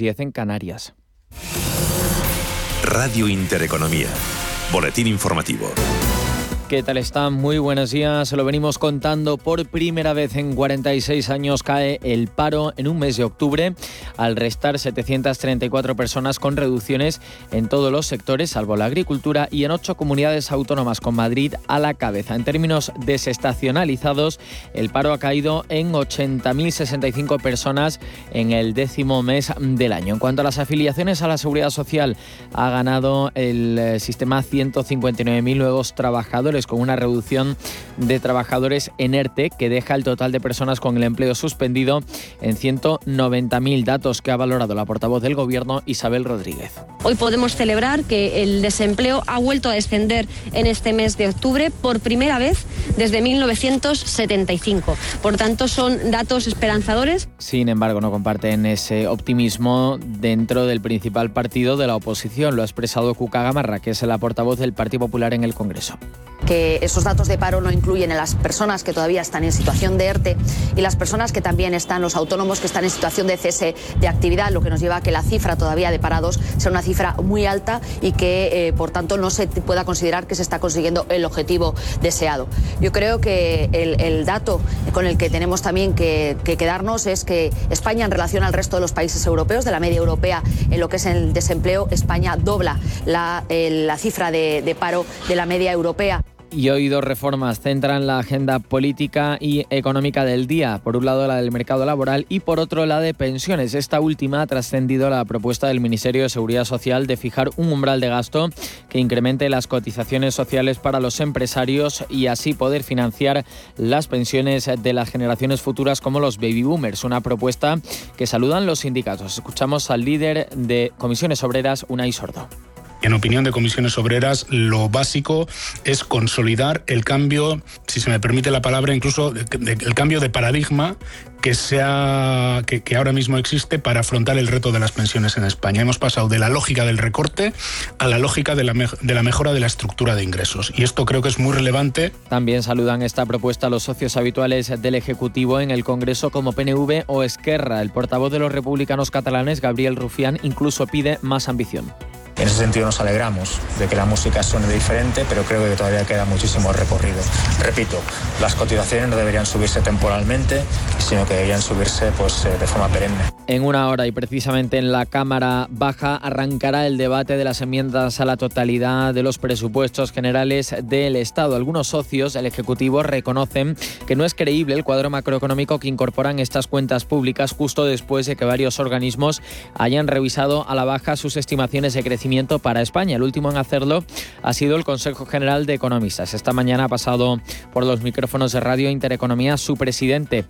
10 en Canarias. Radio Intereconomía. Boletín informativo. ¿Qué tal están? Muy buenos días. Se lo venimos contando por primera vez en 46 años cae el paro en un mes de octubre al restar 734 personas con reducciones en todos los sectores, salvo la agricultura, y en ocho comunidades autónomas con Madrid a la cabeza. En términos desestacionalizados, el paro ha caído en 80.065 personas en el décimo mes del año. En cuanto a las afiliaciones a la seguridad social, ha ganado el eh, sistema 159.000 nuevos trabajadores con una reducción de trabajadores en ERTE que deja el total de personas con el empleo suspendido en 190.000 datos que ha valorado la portavoz del Gobierno Isabel Rodríguez. Hoy podemos celebrar que el desempleo ha vuelto a descender en este mes de octubre por primera vez desde 1975. Por tanto, son datos esperanzadores. Sin embargo, no comparten ese optimismo dentro del principal partido de la oposición. Lo ha expresado Cuca Gamarra, que es la portavoz del Partido Popular en el Congreso que esos datos de paro no incluyen a las personas que todavía están en situación de ERTE y las personas que también están, los autónomos que están en situación de cese de actividad, lo que nos lleva a que la cifra todavía de parados sea una cifra muy alta y que, eh, por tanto, no se pueda considerar que se está consiguiendo el objetivo deseado. Yo creo que el, dato con el que tenemos también que, quedarnos es que España, en relación al resto de los países europeos, de la media europea en lo que es el desempleo, España dobla la, la cifra de, de paro de la media europea. Y hoy dos reformas centran la agenda política y económica del día. Por un lado la del mercado laboral y por otro la de pensiones. Esta última ha trascendido la propuesta del Ministerio de Seguridad Social de fijar un umbral de gasto que incremente las cotizaciones sociales para los empresarios y así poder financiar las pensiones de las generaciones futuras como los baby boomers. Una propuesta que saludan los sindicatos. Escuchamos al líder de Comisiones Obreras, Unai Sordo. En opinión de comisiones obreras, lo básico es consolidar el cambio, si se me permite la palabra, incluso el cambio de paradigma que, sea, que, ahora mismo existe para afrontar el reto de las pensiones en España. Hemos pasado de la lógica del recorte a la lógica de la, de la mejora de la estructura de ingresos. Y esto creo que es muy relevante. También saludan esta propuesta los socios habituales del Ejecutivo en el Congreso como PNV o Esquerra. El portavoz de los republicanos catalanes, Gabriel Rufián, incluso pide más ambición. En ese sentido nos alegramos de que la música suene diferente, pero creo que todavía queda muchísimo recorrido. Repito, las cotizaciones no deberían subirse temporalmente, sino que deberían subirse pues, eh, de forma perenne. En una hora y precisamente en la Cámara Baja arrancará el debate de las enmiendas a la totalidad de los presupuestos generales del Estado. Algunos socios del Ejecutivo reconocen que no es creíble el cuadro macroeconómico que incorporan estas cuentas públicas justo después de que varios organismos hayan revisado a la baja sus estimaciones de crecimiento para España. El último en hacerlo ha sido el Consejo General de Economistas. Esta mañana ha pasado por los micrófonos de Radio Intereconomía su presidente.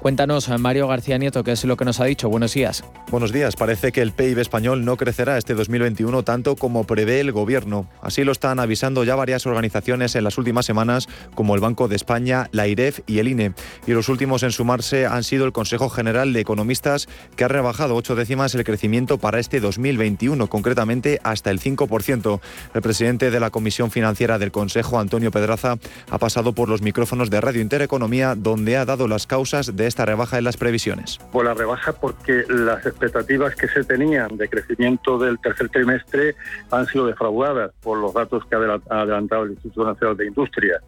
Cuéntanos, Mario García Nieto, qué es lo que nos ha dicho. Buenos días. Buenos días. Parece que el PIB español no crecerá este 2021 tanto como prevé el Gobierno. Así lo están avisando ya varias organizaciones en las últimas semanas, como el Banco de España, la IREF y el INE. Y los últimos en sumarse han sido el Consejo General de Economistas, que ha rebajado ocho décimas el crecimiento para este 2021, concretamente hasta el 5%. El presidente de la Comisión Financiera del Consejo, Antonio Pedraza, ha pasado por los micrófonos de Radio Intereconomía, donde ha dado las causas de esta rebaja en las previsiones. Pues la rebaja porque las expectativas que se tenían de crecimiento del tercer trimestre han sido defraudadas por los datos que ha adelantado el Instituto Nacional de Industria.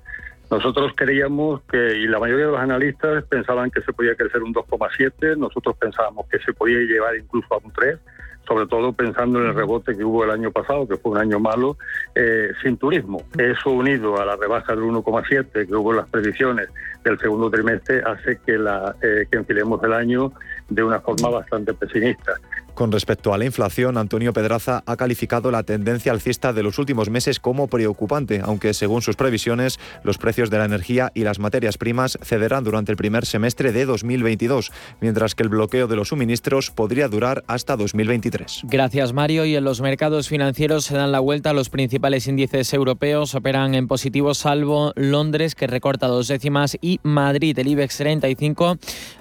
Nosotros creíamos que, y la mayoría de los analistas pensaban que se podía crecer un 2,7, nosotros pensábamos que se podía llevar incluso a un 3, sobre todo pensando en el rebote que hubo el año pasado, que fue un año malo, eh, sin turismo. Eso unido a la rebaja del 1,7 que hubo en las predicciones del segundo trimestre hace que, la, eh, que enfilemos el año de una forma bastante pesimista. Con respecto a la inflación, Antonio Pedraza ha calificado la tendencia alcista de los últimos meses como preocupante, aunque según sus previsiones, los precios de la energía y las materias primas cederán durante el primer semestre de 2022, mientras que el bloqueo de los suministros podría durar hasta 2023. Gracias, Mario. Y en los mercados financieros se dan la vuelta. Los principales índices europeos operan en positivo, salvo Londres, que recorta dos décimas, y Madrid, el IBEX 35,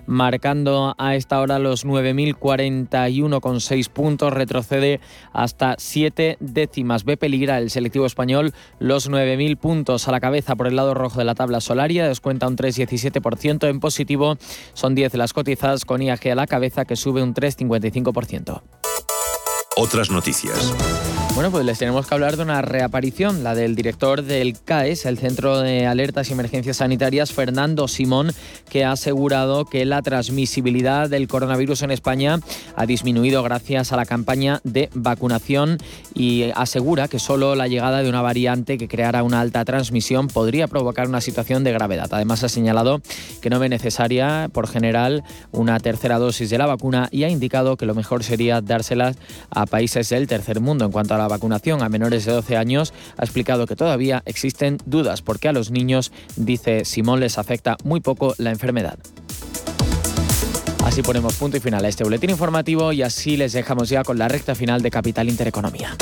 marcando a esta hora los 9.041 0,6 puntos, retrocede hasta 7 décimas. Ve peligra el selectivo español los 9.000 puntos a la cabeza por el lado rojo de la tabla solaria, descuenta un 3,17%. En positivo son 10 las cotizadas con IAG a la cabeza que sube un 3,55%. Otras noticias. Bueno, pues les tenemos que hablar de una reaparición, la del director del CAES, el Centro de Alertas y Emergencias Sanitarias, Fernando Simón, que ha asegurado que la transmisibilidad del coronavirus en España ha disminuido gracias a la campaña de vacunación y asegura que solo la llegada de una variante que creara una alta transmisión podría provocar una situación de gravedad. Además, ha señalado que no ve necesaria, por general, una tercera dosis de la vacuna y ha indicado que lo mejor sería dárselas a países del tercer mundo en cuanto a la vacunación a menores de 12 años, ha explicado que todavía existen dudas porque a los niños, dice Simón, les afecta muy poco la enfermedad. Así ponemos punto y final a este boletín informativo y así les dejamos ya con la recta final de Capital Intereconomía.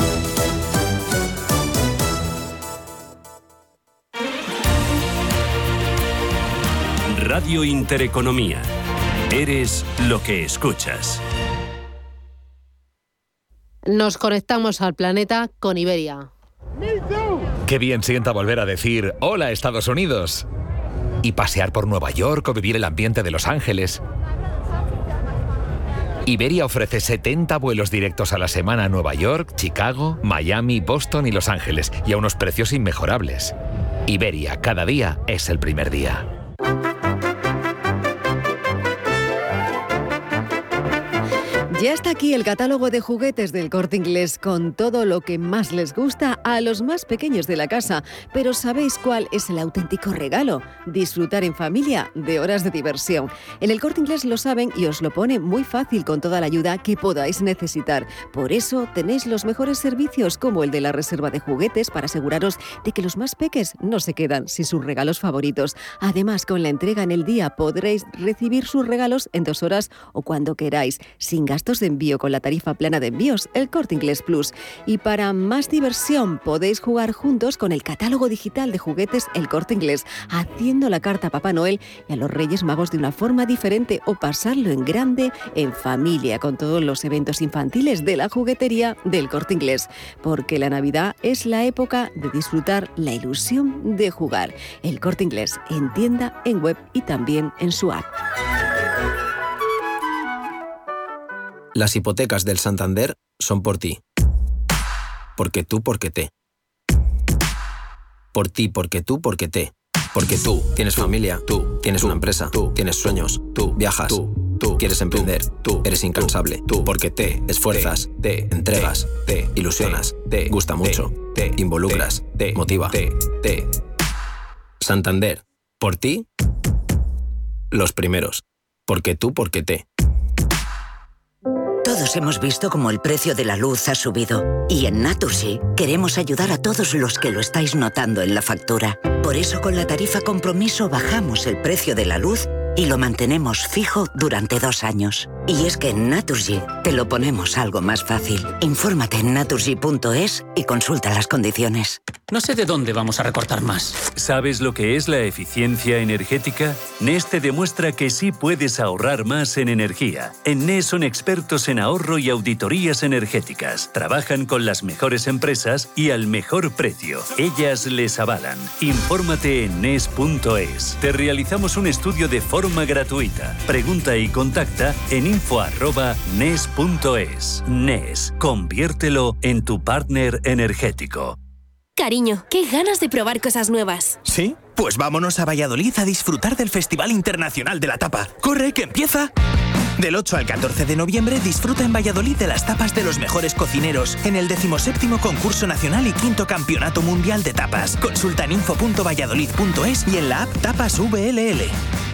Radio Intereconomía. Eres lo que escuchas. Nos conectamos al planeta con Iberia. Qué bien sienta volver a decir hola Estados Unidos. Y pasear por Nueva York o vivir el ambiente de Los Ángeles. Iberia ofrece 70 vuelos directos a la semana a Nueva York, Chicago, Miami, Boston y Los Ángeles, y a unos precios inmejorables. Iberia, cada día es el primer día. Ya está aquí el catálogo de juguetes del corte inglés con todo lo que más les gusta a los más pequeños de la casa. Pero ¿sabéis cuál es el auténtico regalo? Disfrutar en familia de horas de diversión. En el corte inglés lo saben y os lo pone muy fácil con toda la ayuda que podáis necesitar. Por eso tenéis los mejores servicios como el de la reserva de juguetes para aseguraros de que los más peques no se quedan sin sus regalos favoritos. Además, con la entrega en el día podréis recibir sus regalos en dos horas o cuando queráis, sin de envío con la tarifa plana de envíos, el Corte Inglés Plus. Y para más diversión podéis jugar juntos con el catálogo digital de juguetes El Corte Inglés, haciendo la carta a Papá Noel y a los Reyes Magos de una forma diferente o pasarlo en grande en familia con todos los eventos infantiles de la juguetería del Corte Inglés. Porque la Navidad es la época de disfrutar la ilusión de jugar. El Corte Inglés en tienda, en web y también en su app. Las hipotecas del Santander son por ti. Porque tú, porque te. Por ti, porque tú, porque te. Porque tú tienes familia, tú tienes una empresa, tú tienes sueños, tú viajas, tú, tú quieres emprender, tú eres incansable, tú porque te esfuerzas, te entregas, te ilusionas, te gusta mucho, te involucras, te motiva, te. Santander, por ti, los primeros. Porque tú, porque te. Hemos visto cómo el precio de la luz ha subido y en Naturgy queremos ayudar a todos los que lo estáis notando en la factura. Por eso con la tarifa compromiso bajamos el precio de la luz y lo mantenemos fijo durante dos años. Y es que en Naturgy te lo ponemos algo más fácil. Infórmate en naturgy.es y consulta las condiciones. No sé de dónde vamos a recortar más. ¿Sabes lo que es la eficiencia energética? NES te demuestra que sí puedes ahorrar más en energía. En NES son expertos en ahorro y auditorías energéticas. Trabajan con las mejores empresas y al mejor precio. Ellas les avalan. Infórmate en NES.es. Te realizamos un estudio de forma gratuita. Pregunta y contacta en info.nes.es. NES, conviértelo en tu partner energético. Cariño, qué ganas de probar cosas nuevas. ¿Sí? Pues vámonos a Valladolid a disfrutar del Festival Internacional de la Tapa. ¡Corre, que empieza! Del 8 al 14 de noviembre disfruta en Valladolid de las tapas de los mejores cocineros en el 17 Concurso Nacional y quinto Campeonato Mundial de Tapas. Consulta en info.valladolid.es y en la app Tapas VLL.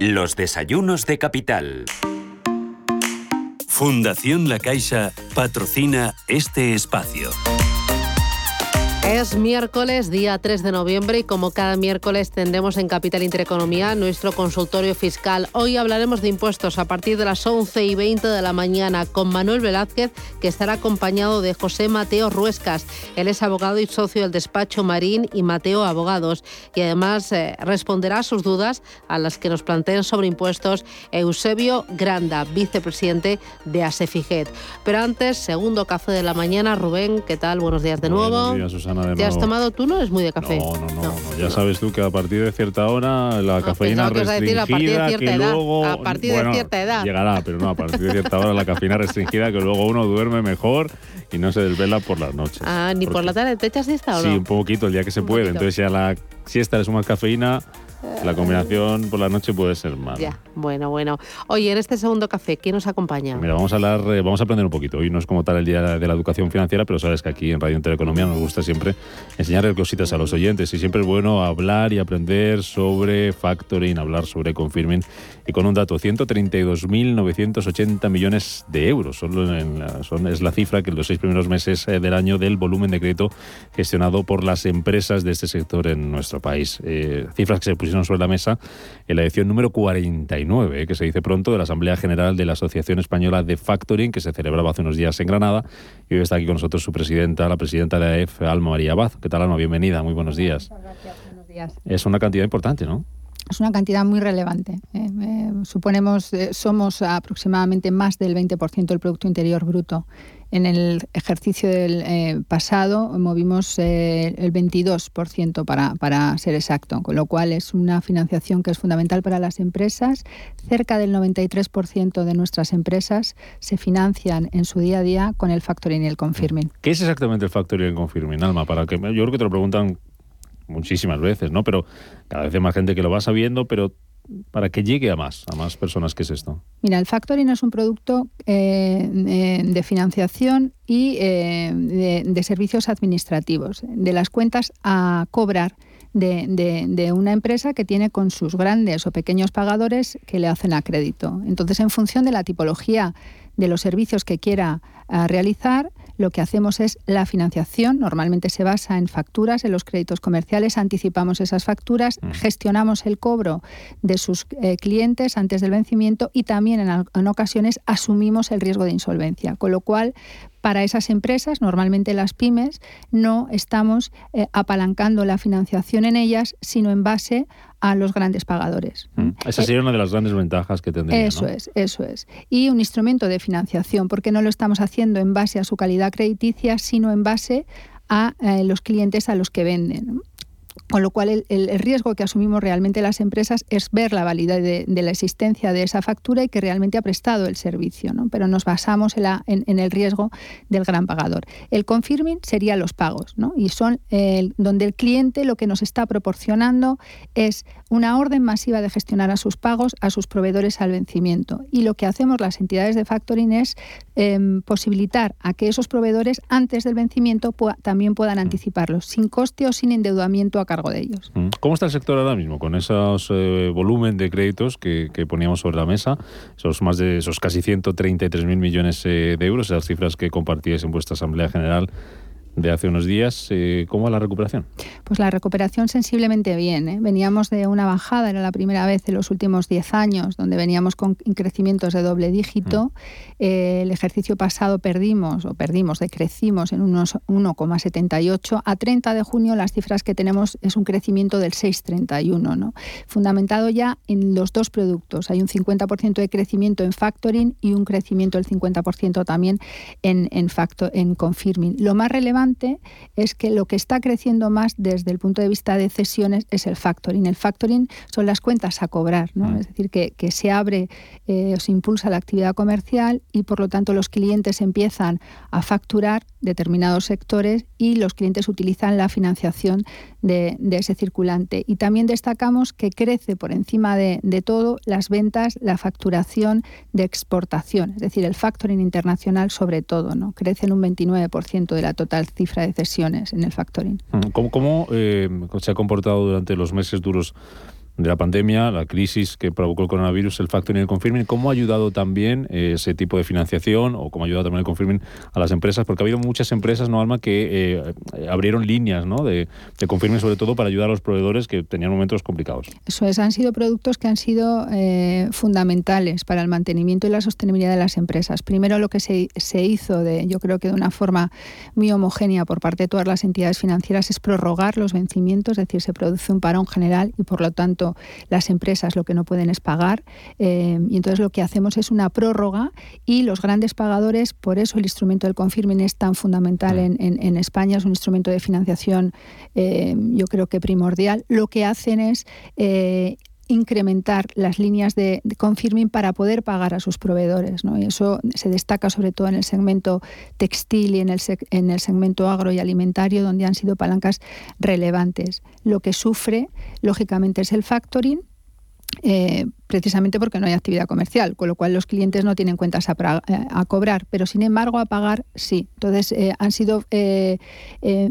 Los desayunos de capital. Fundación La Caixa patrocina este espacio. Es miércoles, día 3 de noviembre, y como cada miércoles tendremos en Capital Intereconomía nuestro consultorio fiscal. Hoy hablaremos de impuestos a partir de las 11 y 20 de la mañana con Manuel Velázquez, que estará acompañado de José Mateo Ruescas. Él es abogado y socio del despacho Marín y Mateo Abogados. Y además eh, responderá a sus dudas a las que nos planteen sobre impuestos Eusebio Granda, vicepresidente de ASEFIGET. Pero antes, segundo café de la mañana, Rubén, ¿qué tal? Buenos días de nuevo. Buenos días, Susana. ¿Te has tomado tú? No eres muy de café. No, no, no. Ya sabes tú que a partir de cierta hora la cafeína restringida. a partir de cierta que edad. Luego, a partir de cierta edad. Llegará, pero no, a partir de cierta hora la cafeína restringida que luego uno duerme mejor y no se desvela por las noches. Ah, ni por la tarde. ¿Te echas siesta o sí, no? un poquito el día que se puede. Entonces ya la siesta le sumas cafeína. La combinación por la noche puede ser mala. Ya, bueno, bueno. Oye, en este segundo café, ¿quién nos acompaña? Mira, vamos a hablar, eh, vamos a aprender un poquito. Hoy no es como tal el día de la educación financiera, pero sabes que aquí en Radio Intereconomía nos gusta siempre enseñarle cositas a los oyentes y siempre es bueno hablar y aprender sobre factoring, hablar sobre confirming y con un dato, 132.980 millones de euros. Solo en la- son, es la cifra que en los seis primeros meses eh, del año del volumen de crédito gestionado por las empresas de este sector en nuestro país. Eh, cifras que se pusieron sobre la mesa en la edición número 49, eh, que se dice pronto, de la Asamblea General de la Asociación Española de Factoring, que se celebraba hace unos días en Granada. Y hoy está aquí con nosotros su presidenta, la presidenta de AEF, Alma María Abad. ¿Qué tal, Alma? Bienvenida, muy buenos días. Buenos días. Es una cantidad importante, ¿no? Es una cantidad muy relevante. Eh, eh, suponemos, eh, somos aproximadamente más del 20% del Producto Interior Bruto. En el ejercicio del eh, pasado movimos eh, el 22% para, ser exacto, con lo cual es una financiación que es fundamental para las empresas. Cerca del 93% de nuestras empresas se financian en su día a día con el factoring y el confirming. ¿Qué es exactamente el factoring confirming, Alma? Para que, yo creo que te lo preguntan muchísimas veces, ¿no? Pero cada vez hay más gente que lo va sabiendo, pero para que llegue a más, a más personas, ¿qué es esto? Mira, el factoring es un producto eh, de, financiación y eh, de, servicios administrativos, de las cuentas a cobrar de, de- una empresa que tiene con sus grandes o pequeños pagadores que le hacen a crédito. Entonces, en función de la tipología de los servicios que quiera ah, realizar, lo que hacemos es la financiación. Normalmente se basa en facturas, en los créditos comerciales, anticipamos esas facturas, gestionamos el cobro de sus eh, clientes antes del vencimiento y también en ocasiones asumimos el riesgo de insolvencia. Con lo cual, para esas empresas, normalmente las pymes, no estamos eh, apalancando la financiación en ellas, sino en base a los grandes pagadores. Esa sería una de las grandes ventajas que tendría. Eso ¿no? es, eso es. Y un instrumento de financiación, porque no lo estamos haciendo en base a su calidad crediticia, sino en base a eh, los clientes a los que venden. Con lo cual, el, riesgo que asumimos realmente las empresas es ver la validez de, la existencia de esa factura y que realmente ha prestado el servicio, ¿no? pero nos basamos en, el riesgo del gran pagador. El confirming sería los pagos, ¿no? y son donde el cliente lo que nos está proporcionando es una orden masiva de gestionar a sus pagos a sus proveedores al vencimiento. Y lo que hacemos las entidades de factoring es em, posibilitar a que esos proveedores antes del vencimiento también puedan anticiparlos, sin coste o sin endeudamiento a cargo de ellos. Mm. ¿Cómo está el sector ahora mismo con esos eh, volumen de créditos que, que poníamos sobre la mesa? Esos más de esos casi 133.000 millones eh, de euros, esas cifras que compartíais en vuestra Asamblea General de hace unos días. eh, ¿Cómo va la recuperación? Pues la recuperación sensiblemente bien. ¿eh? Veníamos de una bajada, era la primera vez en los últimos 10 años, donde veníamos con crecimientos de doble dígito. Eh, el ejercicio pasado perdimos, o perdimos, decrecimos en unos 1,78. A 30 de junio las cifras que tenemos es un crecimiento del 6,31, ¿no? fundamentado ya en los dos productos. Hay un 50% de crecimiento en factoring y un crecimiento del 50% también en, en, facto- en confirming. Lo más relevante es que lo que está creciendo más desde el punto de vista de cesiones es el factoring. El factoring son las cuentas a cobrar, ¿no? es decir, que, que se abre eh, o se impulsa la actividad comercial y por lo tanto los clientes empiezan a facturar determinados sectores y los clientes utilizan la financiación de, de ese circulante. Y también destacamos que crece por encima de, de todo las ventas, la facturación de exportación, es decir, el factoring internacional sobre todo, ¿no? crece en un 29% de la total cifra de cesiones en el factoring. Mm, ¿Cómo, eh, se ha comportado durante los meses duros de la pandemia, la crisis que provocó el coronavirus, el factoring y el confirming, ¿cómo ha ayudado también eh, ese tipo de financiación o cómo ha ayudado también el confirming a las empresas? Porque ha habido muchas empresas, ¿no, Alma, que eh, abrieron líneas ¿no? de, de confirming sobre todo para ayudar a los proveedores que tenían momentos complicados. Eso es, han sido productos que han sido eh, fundamentales para el mantenimiento y la sostenibilidad de las empresas. Primero lo que se, se hizo, de, yo creo que de una forma muy homogénea por parte de todas las entidades financieras, es prorrogar los vencimientos, es decir, se produce un parón general y por lo tanto las empresas lo que no pueden es pagar. Eh, y entonces lo que hacemos es una prórroga y los grandes pagadores, por eso el instrumento del confirming es tan fundamental mm. en, en, España, es un instrumento de financiación eh, yo creo que primordial, lo que hacen es eh, incrementar las líneas de, confirming para poder pagar a sus proveedores. ¿no? Y eso se destaca sobre todo en el segmento textil y en el, en el segmento agro y alimentario, donde han sido palancas relevantes. Lo que sufre, lógicamente, es el factoring. Eh, precisamente porque no hay actividad comercial, con lo cual los clientes no tienen cuentas a, eh, cobrar, pero sin embargo a pagar sí. Entonces eh, han sido eh,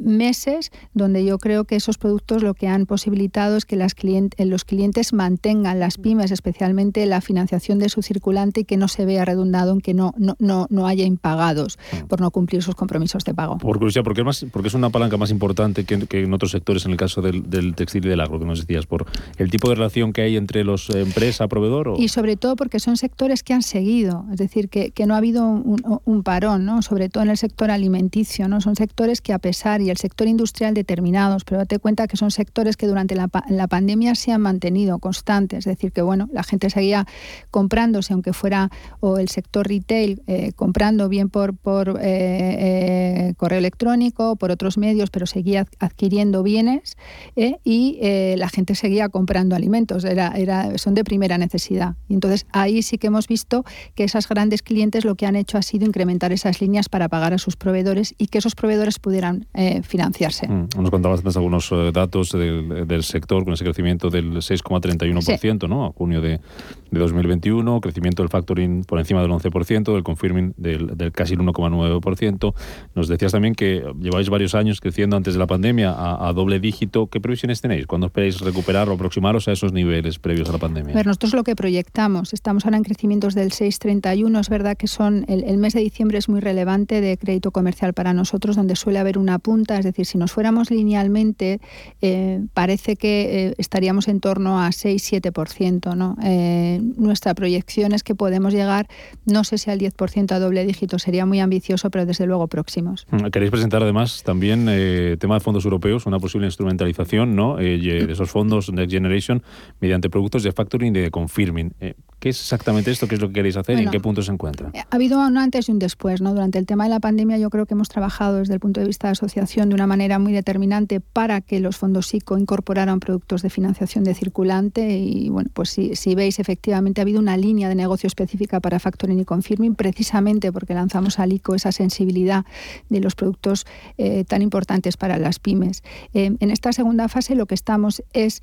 meses donde yo creo que esos productos lo que han posibilitado es que las los clientes mantengan las pymes, especialmente la financiación de su circulante y que no se vea redundado en que no, no, no, no haya impagados por no cumplir sus compromisos de pago. Por curiosidad, ¿por qué, más, porque es una palanca más importante que, en otros sectores, en el caso del, del, textil y del agro, que nos decías, por el tipo de relación que hay entre las empresas, proveedor? Y sobre todo porque son sectores que han seguido, es decir, que, no ha habido un, parón, ¿no? sobre todo en el sector alimenticio. ¿no? Son sectores que a pesar, y el sector industrial determinados, pero date cuenta que son sectores que durante la, pandemia se han mantenido constantes, es decir, que bueno, la gente seguía comprándose, aunque fuera o el sector retail, eh, comprando bien por, por eh, eh, correo electrónico, por otros medios, pero seguía adquiriendo bienes y la gente seguía comprando alimentos. Era, era, son de primera necesidad. Y entonces ahí sí que hemos visto que esas grandes clientes lo que han hecho ha sido incrementar esas líneas para pagar a sus proveedores y que esos proveedores pudieran eh, financiarse. Mm, nos contabas algunos eh, datos del, sector con ese crecimiento del 6,31% ¿no? a junio de, de, 2021, crecimiento del factoring por encima del 11%, del confirming del, casi el 1,9%. Nos decías también que lleváis varios años creciendo antes de la pandemia a, a doble dígito. ¿Qué previsiones tenéis? ¿Cuándo esperáis recuperar o aproximaros a esos niveles previos a la pandemia? ver, nosotros lo que proyectamos, estamos ahora en crecimientos del 6,31, es verdad que son el, mes de diciembre es muy relevante de crédito comercial para nosotros, donde suele haber una punta, es decir, si nos fuéramos linealmente, eh, parece que eh, estaríamos en torno a 6-7%. ¿no? Eh, nuestra proyección es que podemos llegar, no sé si al 10% a doble dígito, sería muy ambicioso, pero desde luego próximos. Mm, queréis presentar además también tema de fondos europeos, una posible instrumentalización ¿no? de esos fondos Next Generation mediante productos de factoring de confirming. Eh, ¿Qué es exactamente esto? ¿Qué es lo que queréis hacer? y ¿En qué punto se encuentra? Ha habido un antes y un después. ¿no? Durante el tema de la pandemia yo creo que hemos trabajado desde el punto de vista de asociación de una manera muy determinante para que los fondos SICO incorporaran productos de financiación de circulante y bueno, pues si, si veis efectivamente ha habido una línea de negocio específica para factoring y confirming precisamente porque lanzamos al ICO esa sensibilidad de los productos eh, tan importantes para las pymes. Eh, en esta segunda fase lo que estamos es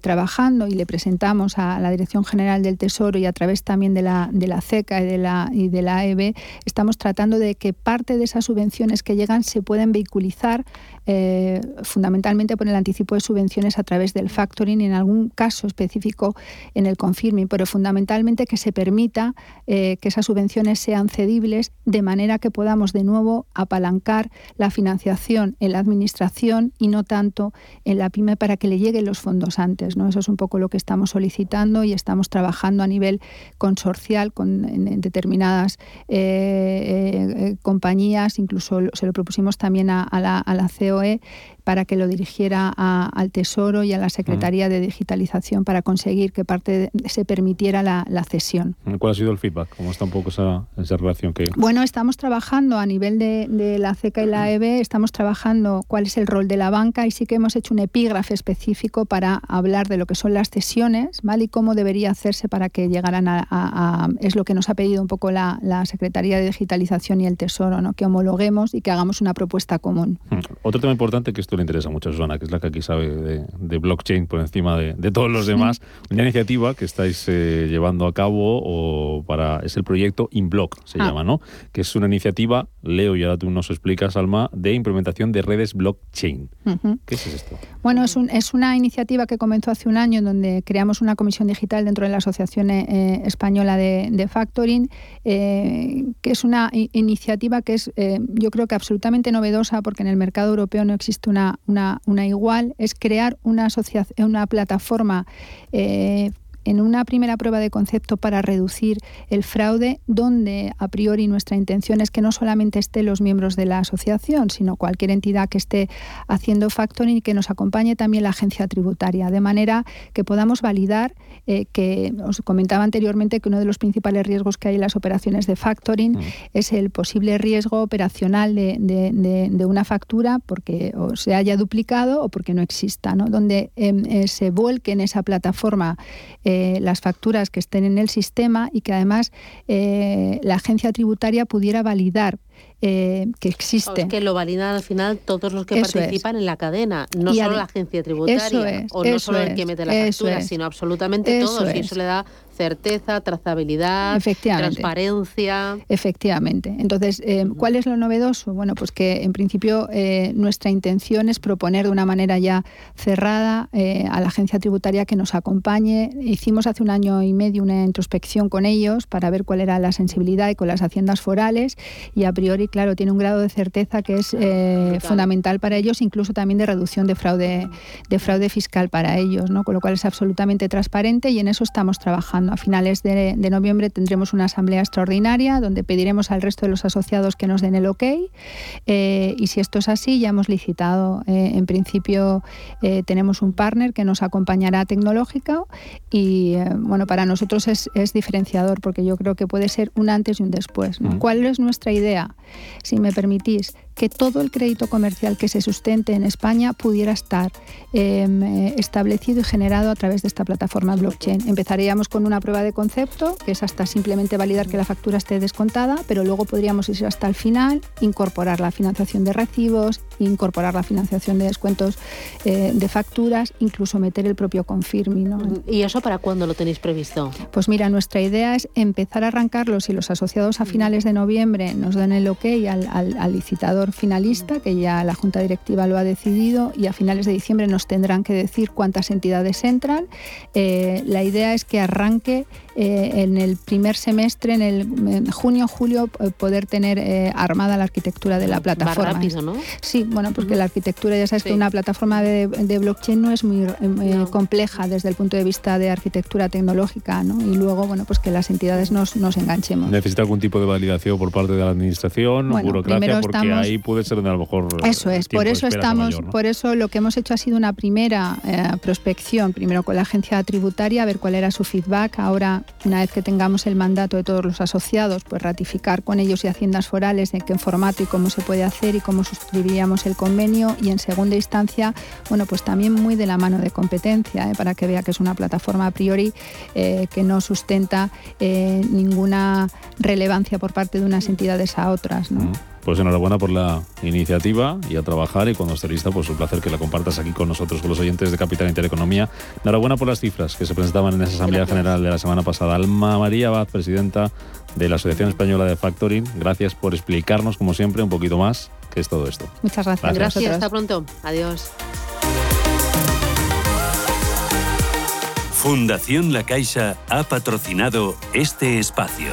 trabajando y le presentamos a la Dirección General del Tesoro y a través también de la, de la CECA y de la, y de la AEB, estamos tratando de que parte de esas subvenciones que llegan se puedan vehiculizar eh, fundamentalmente por el anticipo de subvenciones a través del factoring en algún caso específico en el confirming, pero fundamentalmente que se permita eh, que esas subvenciones sean cedibles de manera que podamos de nuevo apalancar la financiación en la administración y no tanto en la pyme para que le lleguen los fondos antes. ¿no? Eso es un poco lo que estamos solicitando y estamos trabajando a nivel consorcial con en, determinadas eh, compañías, incluso se lo propusimos también a la CEO é para que lo dirigiera al Tesoro y a la Secretaría de Digitalización para conseguir que parte se permitiera la, cesión. ¿Cuál ha sido el feedback? ¿Cómo está un poco esa, esa relación que...? Bueno, estamos trabajando a nivel de, la CECA y la EB, estamos trabajando cuál es el rol de la banca y sí que hemos hecho un epígrafe específico para hablar de lo que son las cesiones ¿vale? y cómo debería hacerse para que llegaran a... es lo que nos ha pedido un poco la, Secretaría de Digitalización y el Tesoro, ¿no? que homologuemos y que hagamos una propuesta común. Otro tema importante que esto que le interesa mucho a Susana, que es la que aquí sabe de, blockchain por encima de, todos los demás. Una iniciativa que estáis eh, llevando a cabo o para es el proyecto InBlock, se ah. llama, ¿no? Que es una iniciativa, leo y ahora tú nos explicas, Alma, de implementación de redes blockchain. ¿Qué es esto? Bueno, es, un, es una iniciativa que comenzó hace un año en donde creamos una comisión digital dentro de la Asociación eh, Española de, Factoring, eh, que es una iniciativa que es, yo creo que absolutamente novedosa porque en el mercado europeo no existe una, una, igual, es crear una, asociación, una plataforma eh, en una primera prueba de concepto para reducir el fraude, donde a priori nuestra intención es que no solamente estén los miembros de la asociación, sino cualquier entidad que esté haciendo factoring y que nos acompañe también la agencia tributaria, de manera que podamos validar eh, que os comentaba anteriormente que uno de los principales riesgos que hay en las operaciones de factoring mm. es el posible riesgo operacional de, una factura porque o se haya duplicado o porque no exista, ¿no? donde em, eh, se vuelque en esa plataforma eh, las facturas que estén en el sistema y que además eh, la agencia tributaria pudiera validar eh, que existe. que lo validan al final todos los que participan en la cadena, no solo la agencia tributaria o no solo el que mete la factura, sino absolutamente todos. Y eso le da certeza, trazabilidad, transparencia. Efectivamente. Entonces, eh, ¿cuál es lo novedoso? Bueno, pues que en principio eh, nuestra intención es proponer de una manera ya cerrada eh, a la agencia tributaria que nos acompañe. Hicimos hace un año y medio una introspección con ellos para ver cuál era la sensibilidad y con las haciendas forales y a priori, claro, tiene un grado de certeza que es fundamental para ellos, incluso también de reducción de fraude, de fraude fiscal para ellos, ¿no? Con lo cual es absolutamente transparente y en eso estamos trabajando. A finales de, noviembre tendremos una asamblea extraordinaria donde pediremos al resto de los asociados que nos den el ok. Eh, y si esto es así, ya hemos licitado. Eh, en principio eh, tenemos un partner que nos acompañará tecnológica y bueno, para nosotros es, diferenciador porque yo creo que puede ser un antes y un después. ¿Cuál es nuestra idea? Si me permitís, que todo el crédito comercial que se sustente en España pudiera estar em, eh, establecido y generado a través de esta plataforma blockchain. Empezaríamos con una prueba de concepto, que es hasta simplemente validar que la factura esté descontada, pero luego podríamos ir hasta el final, incorporar la financiación de recibos, incorporar la financiación de descuentos eh, de facturas, incluso meter el propio confirming. ¿Y eso para cuándo lo tenéis previsto? Pues mira, nuestra idea es empezar a arrancarlos y los asociados a finales de noviembre nos den el ok al, al licitador finalista, que ya la Junta Directiva lo ha decidido, y a finales de diciembre nos tendrán que decir cuántas entidades entran. Eh, la idea es que arranque eh, en el primer semestre, en el junio, julio, eh, poder tener eh, armada la arquitectura de la plataforma. rápido, ¿no? Sí, bueno, porque la arquitectura, ya sabes que una plataforma de, blockchain no es muy compleja desde el punto de vista de arquitectura tecnológica, ¿no? Y luego, bueno, pues que las entidades nos, nos enganchemos. ¿Necesita algún tipo de validación por parte de la administración, o burocracia? Porque ahí puede ser donde a lo mejor. Eso es, por eso estamos, por eso lo que hemos hecho ha sido una primera prospección, primero con la agencia tributaria, a ver cuál era su feedback. Ahora una vez que tengamos el mandato de todos los asociados, pues ratificar con ellos y haciendas forales en qué formato y cómo se puede hacer y cómo suscribiríamos el convenio y en segunda instancia, bueno, pues también muy de la mano de competencia, ¿eh? para que vea que es una plataforma a priori eh, que no sustenta eh, ninguna relevancia por parte de unas entidades a otras. ¿no? Pues enhorabuena por la iniciativa y a trabajar y cuando esté lista, pues un placer que la compartas aquí con nosotros, con los oyentes de Capital Intereconomía. Enhorabuena por las cifras que se presentaban en esa Asamblea General de la semana pasada. Alma María Abad, presidenta de la Asociación Española de Factoring, gracias por explicarnos, como siempre, un poquito más qué es todo esto. Muchas gracias. Gracias, hasta pronto. Adiós. Fundación La Caixa ha patrocinado este espacio.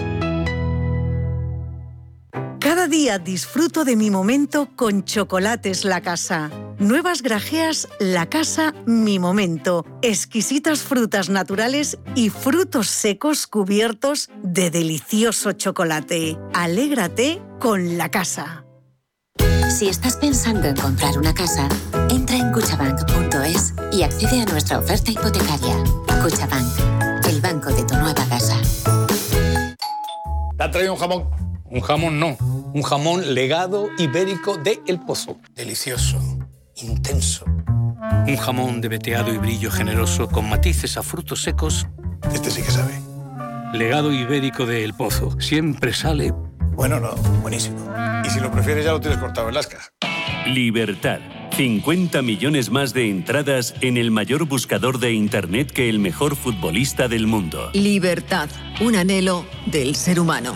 Día disfruto de mi momento con chocolates La Casa. Nuevas grajeas La Casa Mi Momento. Exquisitas frutas naturales y frutos secos cubiertos de delicioso chocolate. Alégrate con La Casa. Si estás pensando en comprar una casa, entra en cuchabank.es y accede a nuestra oferta hipotecaria. Cuchabank, el banco de tu nueva casa. ¿Te ha traído un jamón? Un jamón no, un jamón legado ibérico de El Pozo. Delicioso, intenso. Un jamón de veteado y brillo generoso con matices a frutos secos. Este sí que sabe. Legado ibérico de El Pozo. Siempre sale... Bueno, no, buenísimo. Y si lo prefieres ya lo tienes cortado en lascas. Libertad. 50 millones más de entradas en el mayor buscador de Internet que el mejor futbolista del mundo. Libertad, un anhelo del ser humano.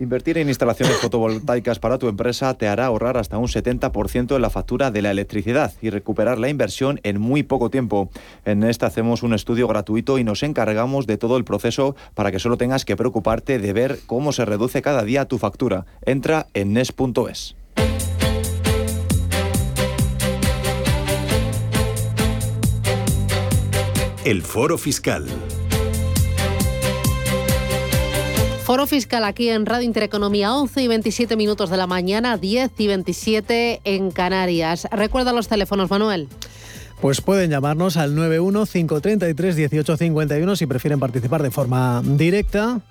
Invertir en instalaciones fotovoltaicas para tu empresa te hará ahorrar hasta un 70% en la factura de la electricidad y recuperar la inversión en muy poco tiempo. En esta hacemos un estudio gratuito y nos encargamos de todo el proceso para que solo tengas que preocuparte de ver cómo se reduce cada día tu factura. Entra en nes.es. El Foro Fiscal. Foro fiscal aquí en Radio Intereconomía, 11 y 27 minutos de la mañana, 10 y 27 en Canarias. Recuerda los teléfonos, Manuel. Pues pueden llamarnos al 91-533-1851 si prefieren participar de forma directa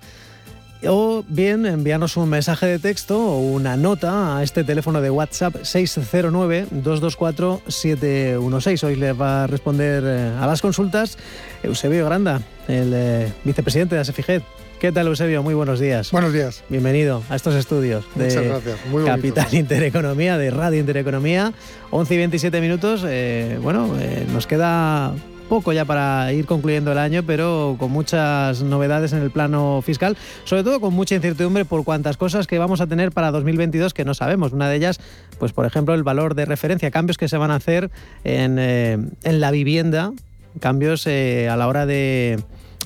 o bien enviarnos un mensaje de texto o una nota a este teléfono de WhatsApp 609-224-716. Hoy les va a responder eh, a las consultas Eusebio Granda, el eh, vicepresidente de ASEFIGED. ¿Qué tal, Eusebio? Muy buenos días. Buenos días. Bienvenido a estos estudios Muchas de gracias. Muy Capital. Intereconomía, de Radio Intereconomía. 11 y 27 minutos. eh, bueno, eh, nos queda poco ya para ir concluyendo el año, pero con muchas novedades en el plano fiscal, sobre todo con mucha incertidumbre por cuantas cosas que vamos a tener para 2022 que no sabemos. Una de ellas, pues por ejemplo, el valor de referencia, cambios que se van a hacer en, eh, en la vivienda, cambios eh, a la hora de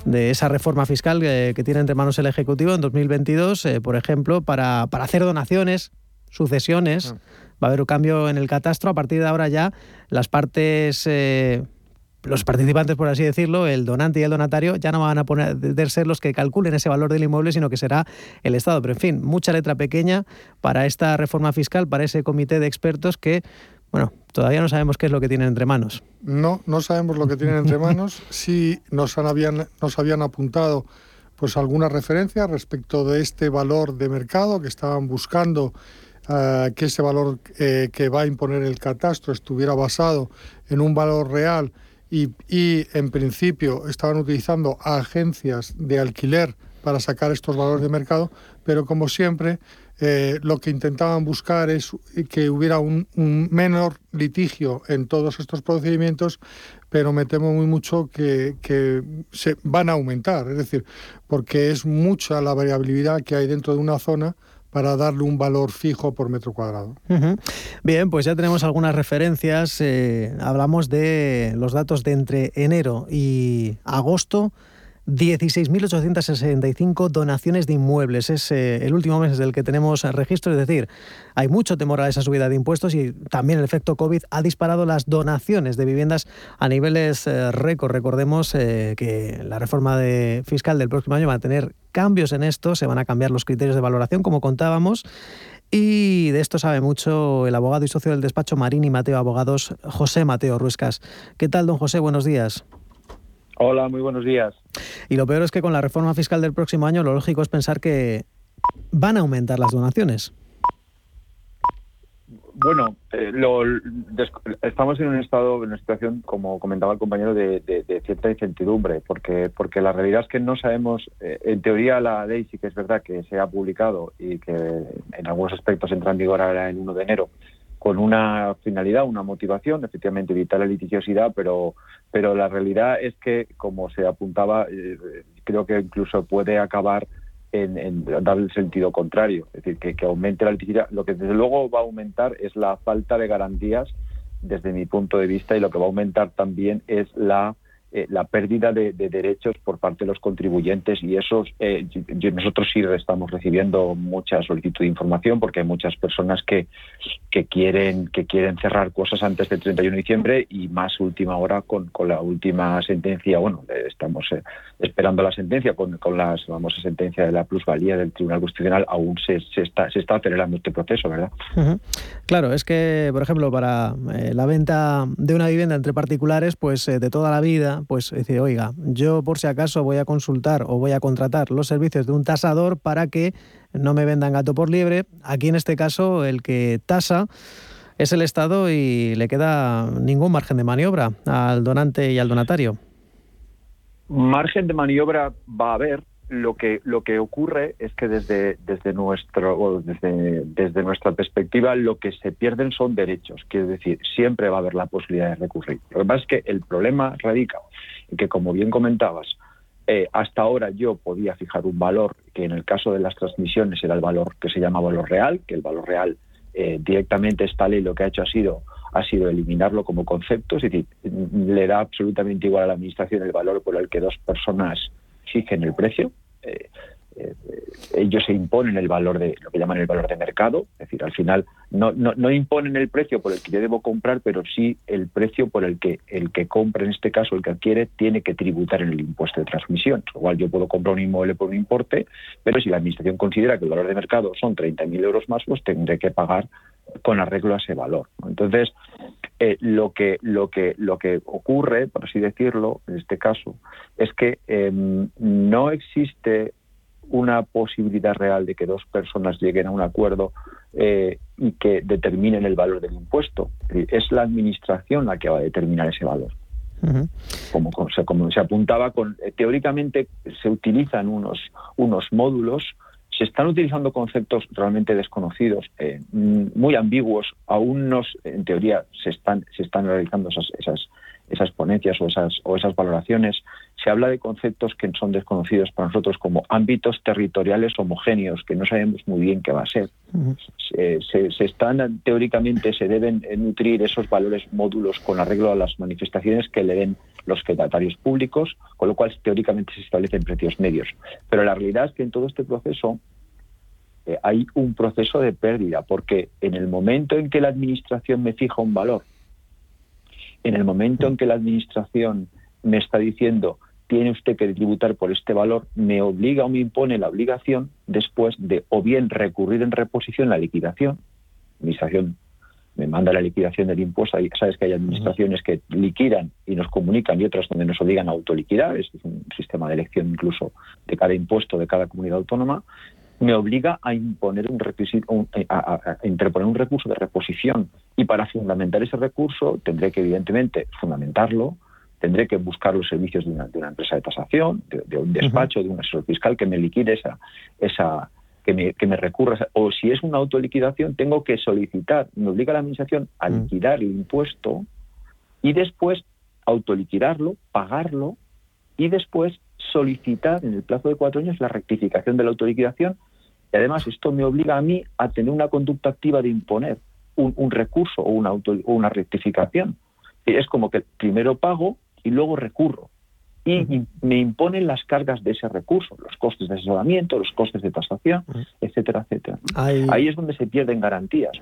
de esa reforma fiscal que, que tiene entre manos el Ejecutivo en 2022, eh, por ejemplo, para, para hacer donaciones, sucesiones. Va a haber un cambio en el catastro. A partir de ahora ya las partes, eh, los participantes, por así decirlo, el donante y el donatario, ya no van a poder ser los que calculen ese valor del inmueble, sino que será el Estado. Pero en fin, mucha letra pequeña para esta reforma fiscal, para ese comité de expertos que, bueno, todavía no sabemos qué es lo que tienen entre manos. No, no sabemos lo que tienen entre manos. Sí nos han- habían, nos habían apuntado pues alguna referencia respecto de este valor de mercado que estaban buscando eh, que ese valor eh, que va a imponer el catastro estuviera basado en un valor real y, y, en principio estaban utilizando agencias de alquiler para sacar estos valores de mercado, pero como siempre eh, lo que intentaban buscar es que hubiera un, un menor litigio en todos estos procedimientos, pero me temo muy mucho que, se van a aumentar, es decir, porque es mucha la variabilidad que hay dentro de una zona para darle un valor fijo por metro cuadrado. Bien, pues ya tenemos algunas referencias. eh, hablamos de los datos de entre enero y agosto. 16.865 donaciones de inmuebles. Es eh, el último mes desde el que tenemos registro, es decir, hay mucho temor a esa subida de impuestos y también el efecto COVID ha disparado las donaciones de viviendas a niveles eh, récord. Recordemos eh, que la reforma de, fiscal del próximo año va a tener cambios en esto, se van a cambiar los criterios de valoración, como contábamos. Y de esto sabe mucho el abogado y socio del despacho Marín y Mateo Abogados, José Mateo Ruescas. ¿Qué tal, don José? Buenos días. Hola, muy buenos días. Y lo peor es que con la reforma fiscal del próximo año lo lógico es pensar que van a aumentar las donaciones. Bueno, eh, estamos en un estado, en una situación, como comentaba el compañero, de, cierta incertidumbre, porque, porque la realidad es que no sabemos, eh, en teoría la ley sí que es verdad que se ha publicado y que en algunos aspectos entra en vigor ahora el 1 de enero, con una finalidad, una motivación, efectivamente evitar la litigiosidad, pero, pero la realidad es que, como se apuntaba, eh, creo que incluso puede acabar en, dar el sentido contrario, es decir, que, que aumente la litigiosidad. Lo que desde luego va a aumentar es la falta de garantías desde mi punto de vista y lo que va a aumentar también es la eh, la pérdida de, derechos por parte de los contribuyentes y eso eh, nosotros sí estamos recibiendo mucha solicitud de información porque hay muchas personas que, que quieren que quieren cerrar cosas antes del 31 de diciembre y más última hora con, con la última sentencia. Bueno eh, estamos esperando la sentencia con, con la famosa sentencia de la plusvalía del Tribunal Constitucional. Aún se, se está se está acelerando este proceso verdad claro es que por ejemplo para la venta de una vivienda entre particulares pues de toda la vida pues decir, oiga, yo por si acaso voy a consultar o voy a contratar los servicios de un tasador para que no me vendan gato por liebre. Aquí en este caso el que tasa es el Estado y le queda ningún margen de maniobra al donante y al donatario. Margen de maniobra va a haber, lo que lo que ocurre es que desde desde nuestro desde, desde nuestra perspectiva lo que se pierden son derechos. Quiere decir siempre va a haber la posibilidad de recurrir. Lo que pasa es que el problema radica en que como bien comentabas eh, hasta ahora yo podía fijar un valor que en el caso de las transmisiones era el valor que se llama valor real que el valor real eh, directamente esta ley lo que ha hecho ha sido ha sido eliminarlo como concepto. Es decir le da absolutamente igual a la administración el valor por el que dos personas fijen el precio eh, eh, ellos se imponen el valor de lo que llaman el valor de mercado, es decir, al final no, no, imponen el precio por el que yo debo comprar, pero sí el precio por el que el que compra, en este caso el que adquiere, tiene que tributar en el impuesto de transmisión. Igual yo puedo comprar un inmueble por un importe, pero si la administración considera que el valor de mercado son 30.000 euros más, pues tendré que pagar con arreglo a ese valor. Entonces, eh, lo que lo que lo que ocurre, por así decirlo, en este caso, es que em, no existe una posibilidad real de que dos personas lleguen a un acuerdo eh, y que determinen el valor del impuesto. Es la administración la que va a determinar ese valor. como, como, se apuntaba, con, eh, teóricamente se utilizan unos, unos módulos, se están utilizando conceptos realmente desconocidos, eh, muy ambiguos, aún no, en teoría se están, se están realizando esas, esas, esas ponencias o esas, o esas valoraciones, se habla de conceptos que son desconocidos para nosotros como ámbitos territoriales homogéneos, que no sabemos muy bien qué va a ser. se, están, teóricamente, se deben nutrir esos valores módulos con arreglo a las manifestaciones que le den los fedatarios públicos, con lo cual teóricamente se establecen precios medios. Pero la realidad es que en todo este proceso eh, hay un proceso de pérdida, porque en el momento en que la Administración me fija un valor en el momento en que la Administración me está diciendo tiene usted que tributar por este valor, me obliga o me impone la obligación después de o bien recurrir en reposición la liquidación. La administración me manda la liquidación del impuesto. Sabes que hay administraciones que liquidan y nos comunican y otras donde nos obligan a autoliquidar. Es un sistema de elección incluso de cada impuesto de cada comunidad autónoma me obliga a imponer un requisito, eh, a, interponer un recurso de reposición. Y para fundamentar ese recurso tendré que, evidentemente, fundamentarlo, tendré que buscar los servicios de una, empresa de tasación, de, un despacho, de un asesor fiscal que me liquide esa, esa que me, que me recurra. O si es una autoliquidación, tengo que solicitar, me obliga la Administración a liquidar el impuesto y después autoliquidarlo, pagarlo y después solicitar en el plazo de cuatro años la rectificación de la autoliquidación y además esto me obliga a mí a tener una conducta activa de imponer un, recurso o una, una rectificación. es como que primero pago y luego recurro. Y me imponen las cargas de ese recurso, los costes de asesoramiento, los costes de tasación, etcétera, etcétera. Ahí es donde se pierden garantías.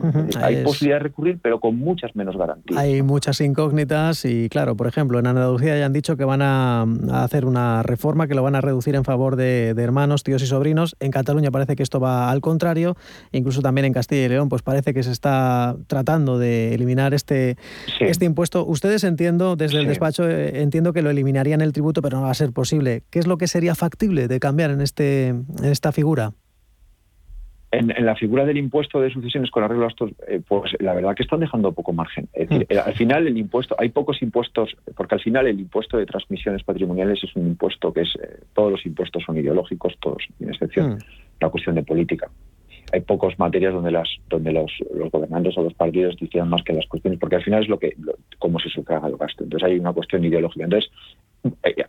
Hay posibilidad de recurrir, pero con muchas menos garantías. Hay muchas incógnitas y, claro, por ejemplo, en Andalucía ya han dicho que van a, hacer una reforma que lo van a reducir en favor de, hermanos, tíos y sobrinos. En Cataluña parece que esto va al contrario. Incluso también en Castilla y León, pues parece que se está tratando de eliminar este, este impuesto. Ustedes entiendo, desde el despacho, eh, entiendo que lo eliminarían el tributo pero no va a ser posible. ¿Qué es lo que sería factible de cambiar en, este, en esta figura? En, la figura del impuesto de sucesiones con arreglo a estos, eh, pues la verdad que están dejando poco margen. Es decir, mm. al final el impuesto, hay pocos impuestos, porque al final el impuesto de transmisiones patrimoniales es un impuesto que es, eh, todos los impuestos son ideológicos, todos, sin excepción, mm. la cuestión de política hay pocos materias donde las donde los, los, gobernantes o los partidos decidan más que las cuestiones, porque al final es lo que cómo se sufraga el gasto. Entonces hay una cuestión ideológica. Entonces, eh,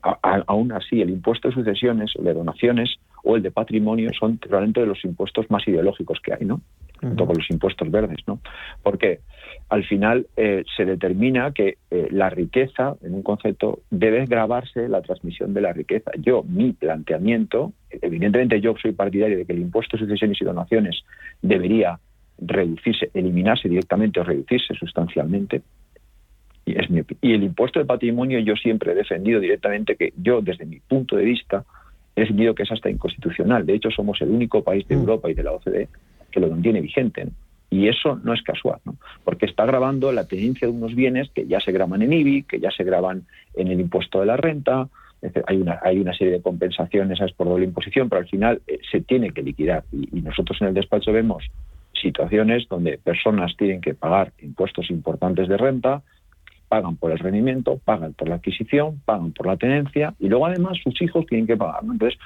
aún así, el impuesto de sucesiones, el de donaciones o el de patrimonio son realmente de los impuestos más ideológicos que hay, ¿no? Junto con los impuestos verdes, ¿no? Porque al final eh, se determina que eh, la riqueza, en un concepto, debe grabarse la transmisión de la riqueza. Yo, mi planteamiento, evidentemente yo soy partidario de que el impuesto de sucesiones y donaciones debería reducirse, eliminarse directamente o reducirse sustancialmente. Y, es mi, y el impuesto de patrimonio yo siempre he defendido directamente que yo, desde mi punto de vista, he defendido que es hasta inconstitucional. De hecho, somos el único país de mm. Europa y de la OCDE que lo mantiene vigente. Y eso no es casual, ¿no? porque está grabando la tenencia de unos bienes que ya se graban en IBI, que ya se graban en el impuesto de la renta, hay una, hay una serie de compensaciones por doble imposición, pero al final eh, se tiene que liquidar. Y, nosotros en el despacho vemos situaciones donde personas tienen que pagar impuestos importantes de renta, pagan por el rendimiento, pagan por la adquisición, pagan por la tenencia y luego además sus hijos tienen que pagar. Entonces,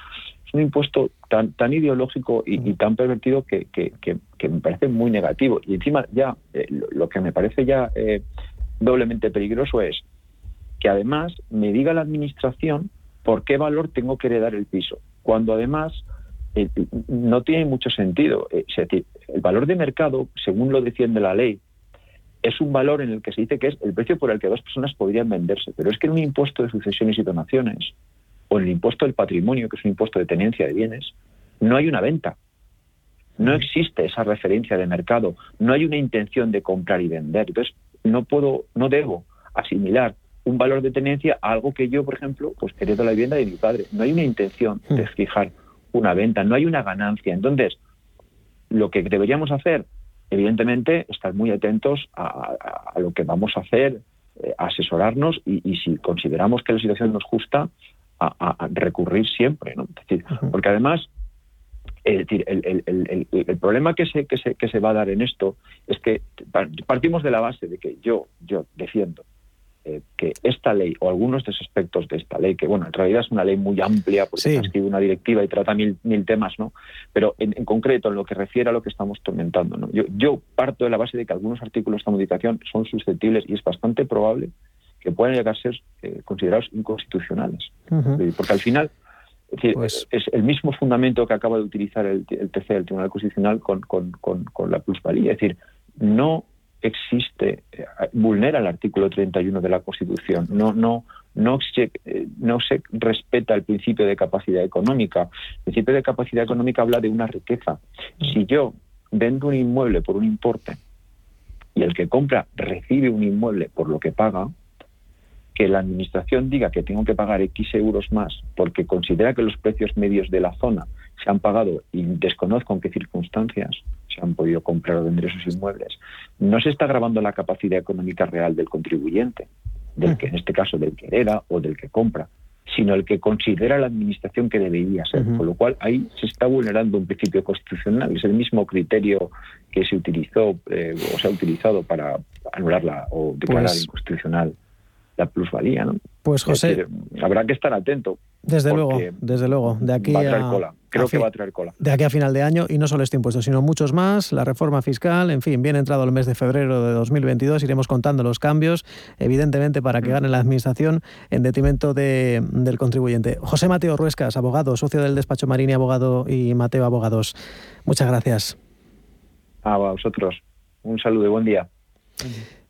es un impuesto tan, tan ideológico y, tan pervertido que, me parece muy negativo. Y encima ya eh, lo, que me parece ya eh, doblemente peligroso es que además me diga la administración por qué valor tengo que heredar el piso, cuando además eh, no tiene mucho sentido. el valor de mercado, según lo defiende la ley, es un valor en el que se dice que es el precio por el que dos personas podrían venderse. Pero es que en un impuesto de sucesiones y donaciones, o en el impuesto del patrimonio, que es un impuesto de tenencia de bienes, no hay una venta. No existe esa referencia de mercado, no hay una intención de comprar y vender. Entonces, no puedo, no debo asimilar un valor de tenencia a algo que yo, por ejemplo, pues heredo la vivienda de mi padre. No hay una intención de hmm. fijar una venta, no hay una ganancia. Entonces, lo que deberíamos hacer, evidentemente, estar muy atentos a, lo que vamos a hacer, eh, asesorarnos y, si consideramos que la situación nos justa, a, recurrir siempre, ¿no? decir, porque además, el, el, problema que se, que, se, que se va a dar en esto es que partimos de la base de que yo, yo defiendo eh, que esta ley o algunos de los aspectos de esta ley, que bueno, en realidad es una ley muy amplia porque sí. escribe una directiva y trata mil, mil temas, ¿no? Pero en, concreto, en lo que refiere a lo que estamos comentando, ¿no? Yo, yo parto de la base de que algunos artículos de esta modificación son susceptibles y es bastante probable que puedan llegar a ser eh, considerados inconstitucionales. Porque al final pues es el mismo fundamento que acaba de utilizar el, el TC, el Tribunal Constitucional, con, con, con, la plusvalía. Es decir, no existe, eh, vulnera el artículo 31 de la Constitución. No, no, no, se, eh, no se respeta el principio de capacidad económica. El principio de capacidad económica habla de una riqueza. Si yo vendo un inmueble por un importe y el que compra recibe un inmueble por lo que paga, que la Administración diga que tengo que pagar X euros más porque considera que los precios medios de la zona se han pagado y desconozco en qué circunstancias se han podido comprar o vender esos inmuebles, no se está grabando la capacidad económica real del contribuyente, del que en este caso del que hereda o del que compra, sino el que considera la administración que debería ser. Con lo cual ahí se está vulnerando un principio constitucional. Es el mismo criterio que se utilizó eh, o se ha utilizado para anularla o declarar pues inconstitucional la plusvalía. ¿no? Pues José, habrá que estar atento. Desde luego, desde luego. De aquí va a traer cola. Creo que va a traer cola. De aquí a final de año y no solo este impuesto, sino muchos más, la reforma fiscal, en fin, bien entrado el mes de febrero de 2022, iremos contando los cambios, evidentemente para que mm. gane la administración en detrimento de, del contribuyente. José Mateo Ruescas, abogado, socio del despacho Marini Abogado y Mateo Abogados. Muchas gracias. A vosotros. Un saludo y buen día.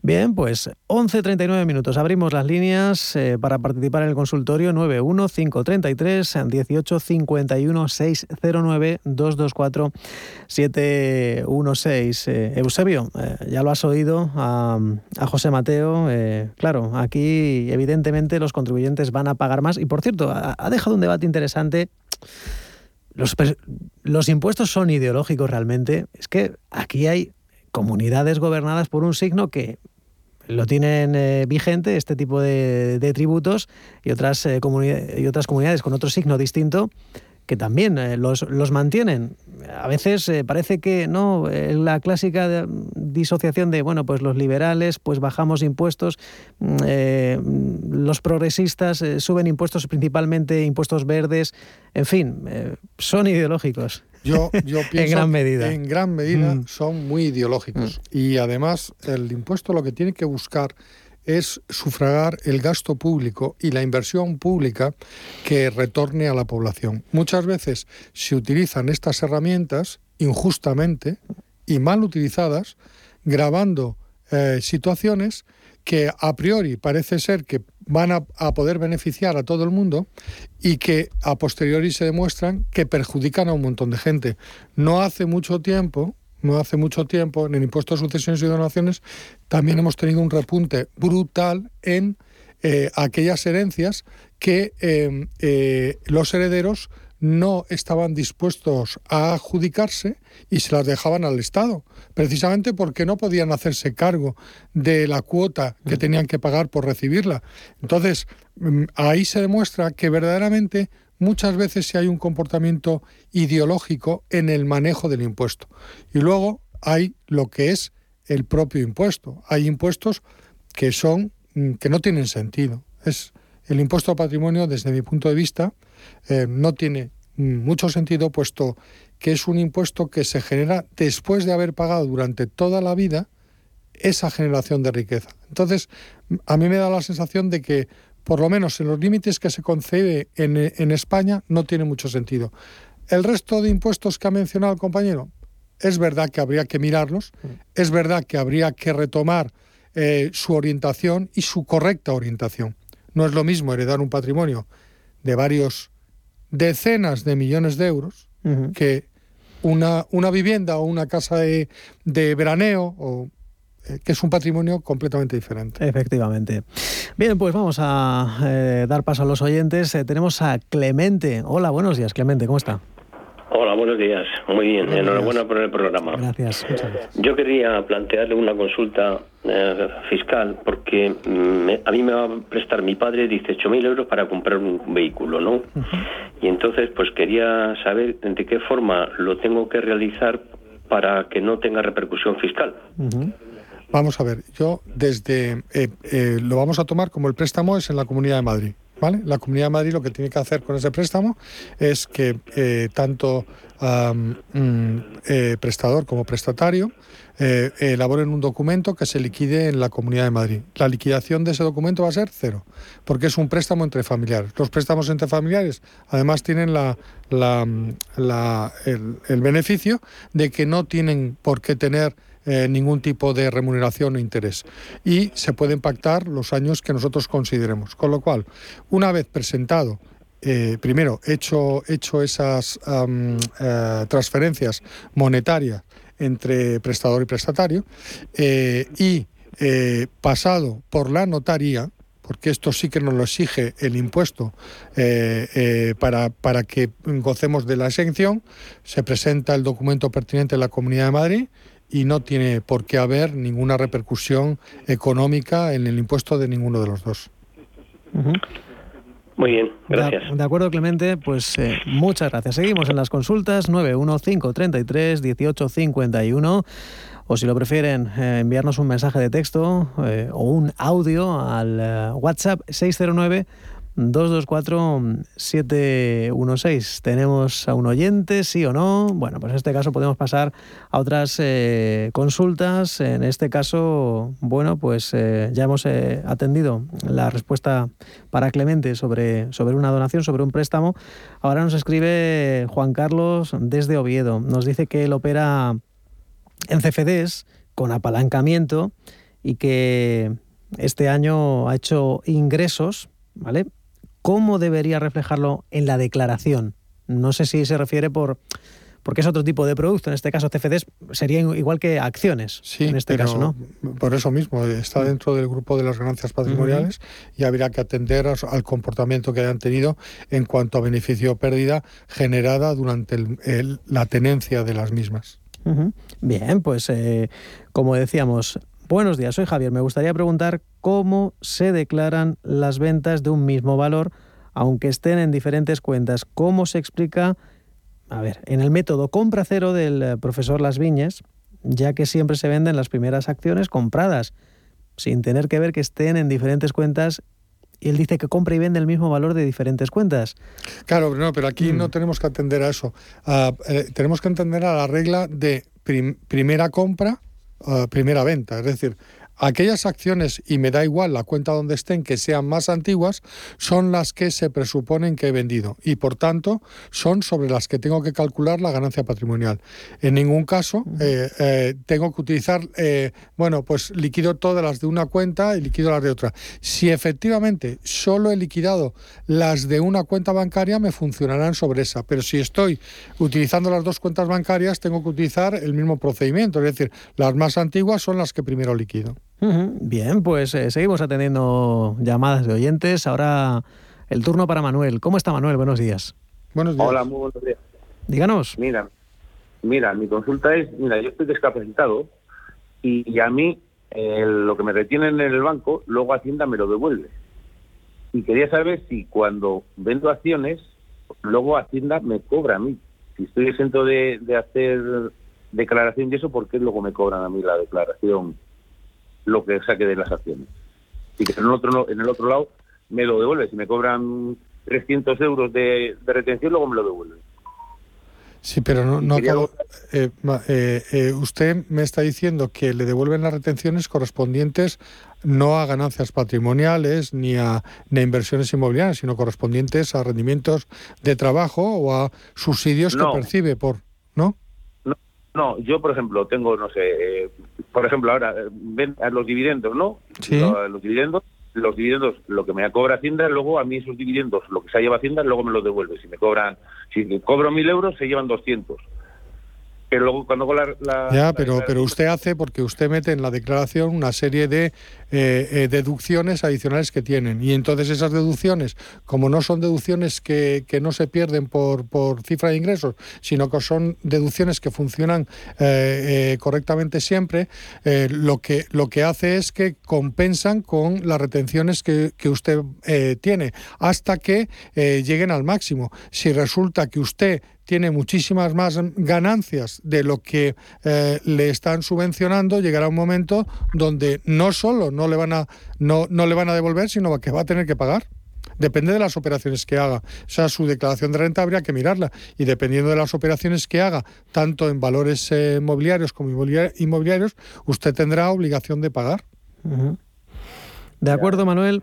Bien, pues 11.39 minutos. Abrimos las líneas eh, para participar en el consultorio 91533 1851 609 224 716. Eusebio, eh, ya lo has oído a, José Mateo. Eh, claro, aquí evidentemente los contribuyentes van a pagar más. Y por cierto, ha, dejado un debate interesante. Los, los impuestos son ideológicos realmente. Es que aquí hay comunidades gobernadas por un signo que lo tienen eh, vigente, este tipo de, tributos, y otras, eh, y otras comunidades con otro signo distinto que también eh, los, los, mantienen. A veces parece que no, la clásica disociación de, bueno, pues los liberales, pues bajamos impuestos, mm, los progresistas suben impuestos, principalmente impuestos verdes, en fin, son ideológicos. Yo, yo pienso en gran medida. En gran medida mm. son muy ideológicos. Mm. Y además el impuesto lo que tiene que buscar es sufragar el gasto público y la inversión pública que retorne a la población. Muchas veces se utilizan estas herramientas injustamente y mal utilizadas, grabando eh, situaciones que a priori parece ser que van a, poder beneficiar a todo el mundo y que a posteriori se demuestran que perjudican a un montón de gente. No hace mucho tiempo, no hace mucho tiempo, en el impuesto de sucesiones y donaciones, también hemos tenido un repunte brutal en eh, aquellas herencias que eh, eh, los herederos no estaban dispuestos a adjudicarse y se las dejaban al Estado, precisamente porque no podían hacerse cargo de la cuota que tenían que pagar por recibirla. Entonces, mm, ahí se demuestra que verdaderamente muchas veces sí hay un comportamiento ideológico en el manejo del impuesto. Y luego hay lo que es el propio impuesto. Hay impuestos que son mm, que no tienen sentido. Es el impuesto al patrimonio, desde mi punto de vista, eh, no tiene mucho sentido, puesto que es un impuesto que se genera después de haber pagado durante toda la vida esa generación de riqueza. Entonces, a mí me da la sensación de que, por lo menos en los límites que se concede en, España, no tiene mucho sentido. El resto de impuestos que ha mencionado el compañero, es verdad que habría que mirarlos, es verdad que habría que retomar eh, su orientación y su correcta orientación. No es lo mismo heredar un patrimonio de varios decenas de millones de euros que una, una vivienda o una casa de, de veraneo o eh, que es un patrimonio completamente diferente. Efectivamente. Bien, pues vamos a eh, dar paso a los oyentes. Eh, tenemos a Clemente. Hola, buenos días, Clemente, ¿cómo está? Hola, buenos días. Muy bien, enhorabuena por el programa. Gracias, Yo quería plantearle una consulta eh, fiscal porque mm, a mí me va a prestar mi padre 18.000 euros para comprar un vehículo, ¿no? Y entonces, pues quería saber de qué forma lo tengo que realizar para que no tenga repercusión fiscal. Vamos a ver, yo desde eh, eh, lo vamos a tomar como el préstamo es en la Comunidad de Madrid. La Comunidad de Madrid lo que tiene que hacer con ese préstamo es que eh, tanto mm, eh, prestador como prestatario eh, elaboren un documento que se liquide en la Comunidad de Madrid. La liquidación de ese documento va a ser cero, porque es un préstamo entre familiares. Los préstamos entre familiares además tienen la, el beneficio de que no tienen por qué tener eh, ningún tipo de remuneración o interés. Y se pueden pactar los años que nosotros consideremos. Con lo cual, una vez presentado eh, primero, hecho, hecho esas eh, transferencias monetarias entre prestador y prestatario y pasado por la notaría, porque esto sí que nos lo exige el impuesto para, para que gocemos de la exención, se presenta el documento pertinente en la Comunidad de Madrid y no tiene por qué haber ninguna repercusión económica en el impuesto de ninguno de los dos. Muy bien, gracias. De, acuerdo, Clemente, pues eh, muchas gracias. Seguimos en las consultas 91533 1851 o si lo prefieren eh, enviarnos un mensaje de texto eh, o un audio al WhatsApp 609 224-716. Tenemos a un oyente, sí o no. Bueno, pues en este caso podemos pasar a otras eh, consultas. En este caso, bueno, pues eh, ya hemos eh, atendido la respuesta para Clemente sobre, sobre una donación, sobre un préstamo. Ahora nos escribe Juan Carlos desde Oviedo. Nos dice que él opera en CFDs con apalancamiento y que este año ha hecho ingresos, ¿vale? ¿Cómo debería reflejarlo en la declaración? No sé si se refiere por porque es otro tipo de producto. En este caso, CFDs sería igual que acciones. Sí, en este caso, ¿no? Por eso mismo, está dentro del grupo de las ganancias patrimoniales y habría que atender al comportamiento que hayan tenido en cuanto a beneficio o pérdida generada durante la tenencia de las mismas. Bien, pues eh, como decíamos, buenos días, soy Javier. Me gustaría preguntar cómo se declaran las ventas de un mismo valor, aunque estén en diferentes cuentas. ¿Cómo se explica? a ver, en el método compra cero del eh, profesor Las Viñas, ya que siempre se venden las primeras acciones compradas, sin tener que ver que estén en diferentes cuentas y él dice que compra y vende el mismo valor de diferentes cuentas. Claro, no, pero aquí no mm. tenemos que atender a eso. Ah, eh, tenemos que entender a la regla de primera compra, primera venta. Es decir, Aquellas acciones, y me da igual la cuenta donde estén, que sean más antiguas, son las que se presuponen que he vendido y por tanto son sobre las que tengo que calcular la ganancia patrimonial. En ningún caso eh, eh, tengo que utilizar, eh, bueno, pues liquido todas las de una cuenta y liquido las de otra. Si efectivamente solo he liquidado las de una cuenta bancaria, me funcionarán sobre esa, pero si estoy utilizando las dos cuentas bancarias, tengo que utilizar el mismo procedimiento, es decir, las más antiguas son las que primero liquido. Bien, pues eh, seguimos atendiendo llamadas de oyentes. Ahora el turno para Manuel. ¿Cómo está Manuel? Buenos días. Buenos días. Hola, muy buenos días. Díganos. Mira, mira, mi consulta es, mira, yo estoy discapacitado y, a mí lo que me retienen en el banco, luego Hacienda me lo devuelve. Y quería saber si cuando vendo acciones, luego Hacienda me cobra a mí. Si estoy exento de, de hacer declaración y eso, ¿por qué luego me cobran a mí la declaración lo que saque de las acciones. Y que en el otro, en el otro lado me lo devuelve. Si me cobran 300 euros de, retención, luego me lo devuelve. Sí, pero no, no acabo, eh, eh, eh, usted me está diciendo que le devuelven las retenciones correspondientes no a ganancias patrimoniales ni a, ni inversiones inmobiliarias, sino correspondientes a rendimientos de trabajo o a subsidios que percibe por, ¿no? No, yo, por ejemplo, tengo, no sé, eh, por ejemplo, ahora, eh, ven a los dividendos, ¿no? Sí. Los, dividendos, los dividendos, lo que me cobra Hacienda, luego a mí esos dividendos, lo que se lleva Hacienda, luego me lo devuelve. Si me cobran, si cobro mil euros, se llevan 200 pero luego cuando la, la ya pero pero usted hace porque usted mete en la declaración una serie de eh, eh, deducciones adicionales que tienen. Y entonces esas deducciones como no son deducciones que, no se pierden por, por cifra de ingresos sino que son deducciones que funcionan eh, correctamente siempre lo que lo que hace es que compensan con las retenciones que, que usted tiene hasta que lleguen al máximo. Si resulta que usted tiene muchísimas más ganancias de lo que le están subvencionando, llegará un momento donde no solo no le van a, no, no le van a devolver, sino que va a tener que pagar. Depende de las operaciones que haga. O sea, su declaración de renta habría que mirarla. Y dependiendo de las operaciones que haga, tanto en valores eh, mobiliarios como inmobiliarios, usted tendrá obligación de pagar. De acuerdo, Manuel.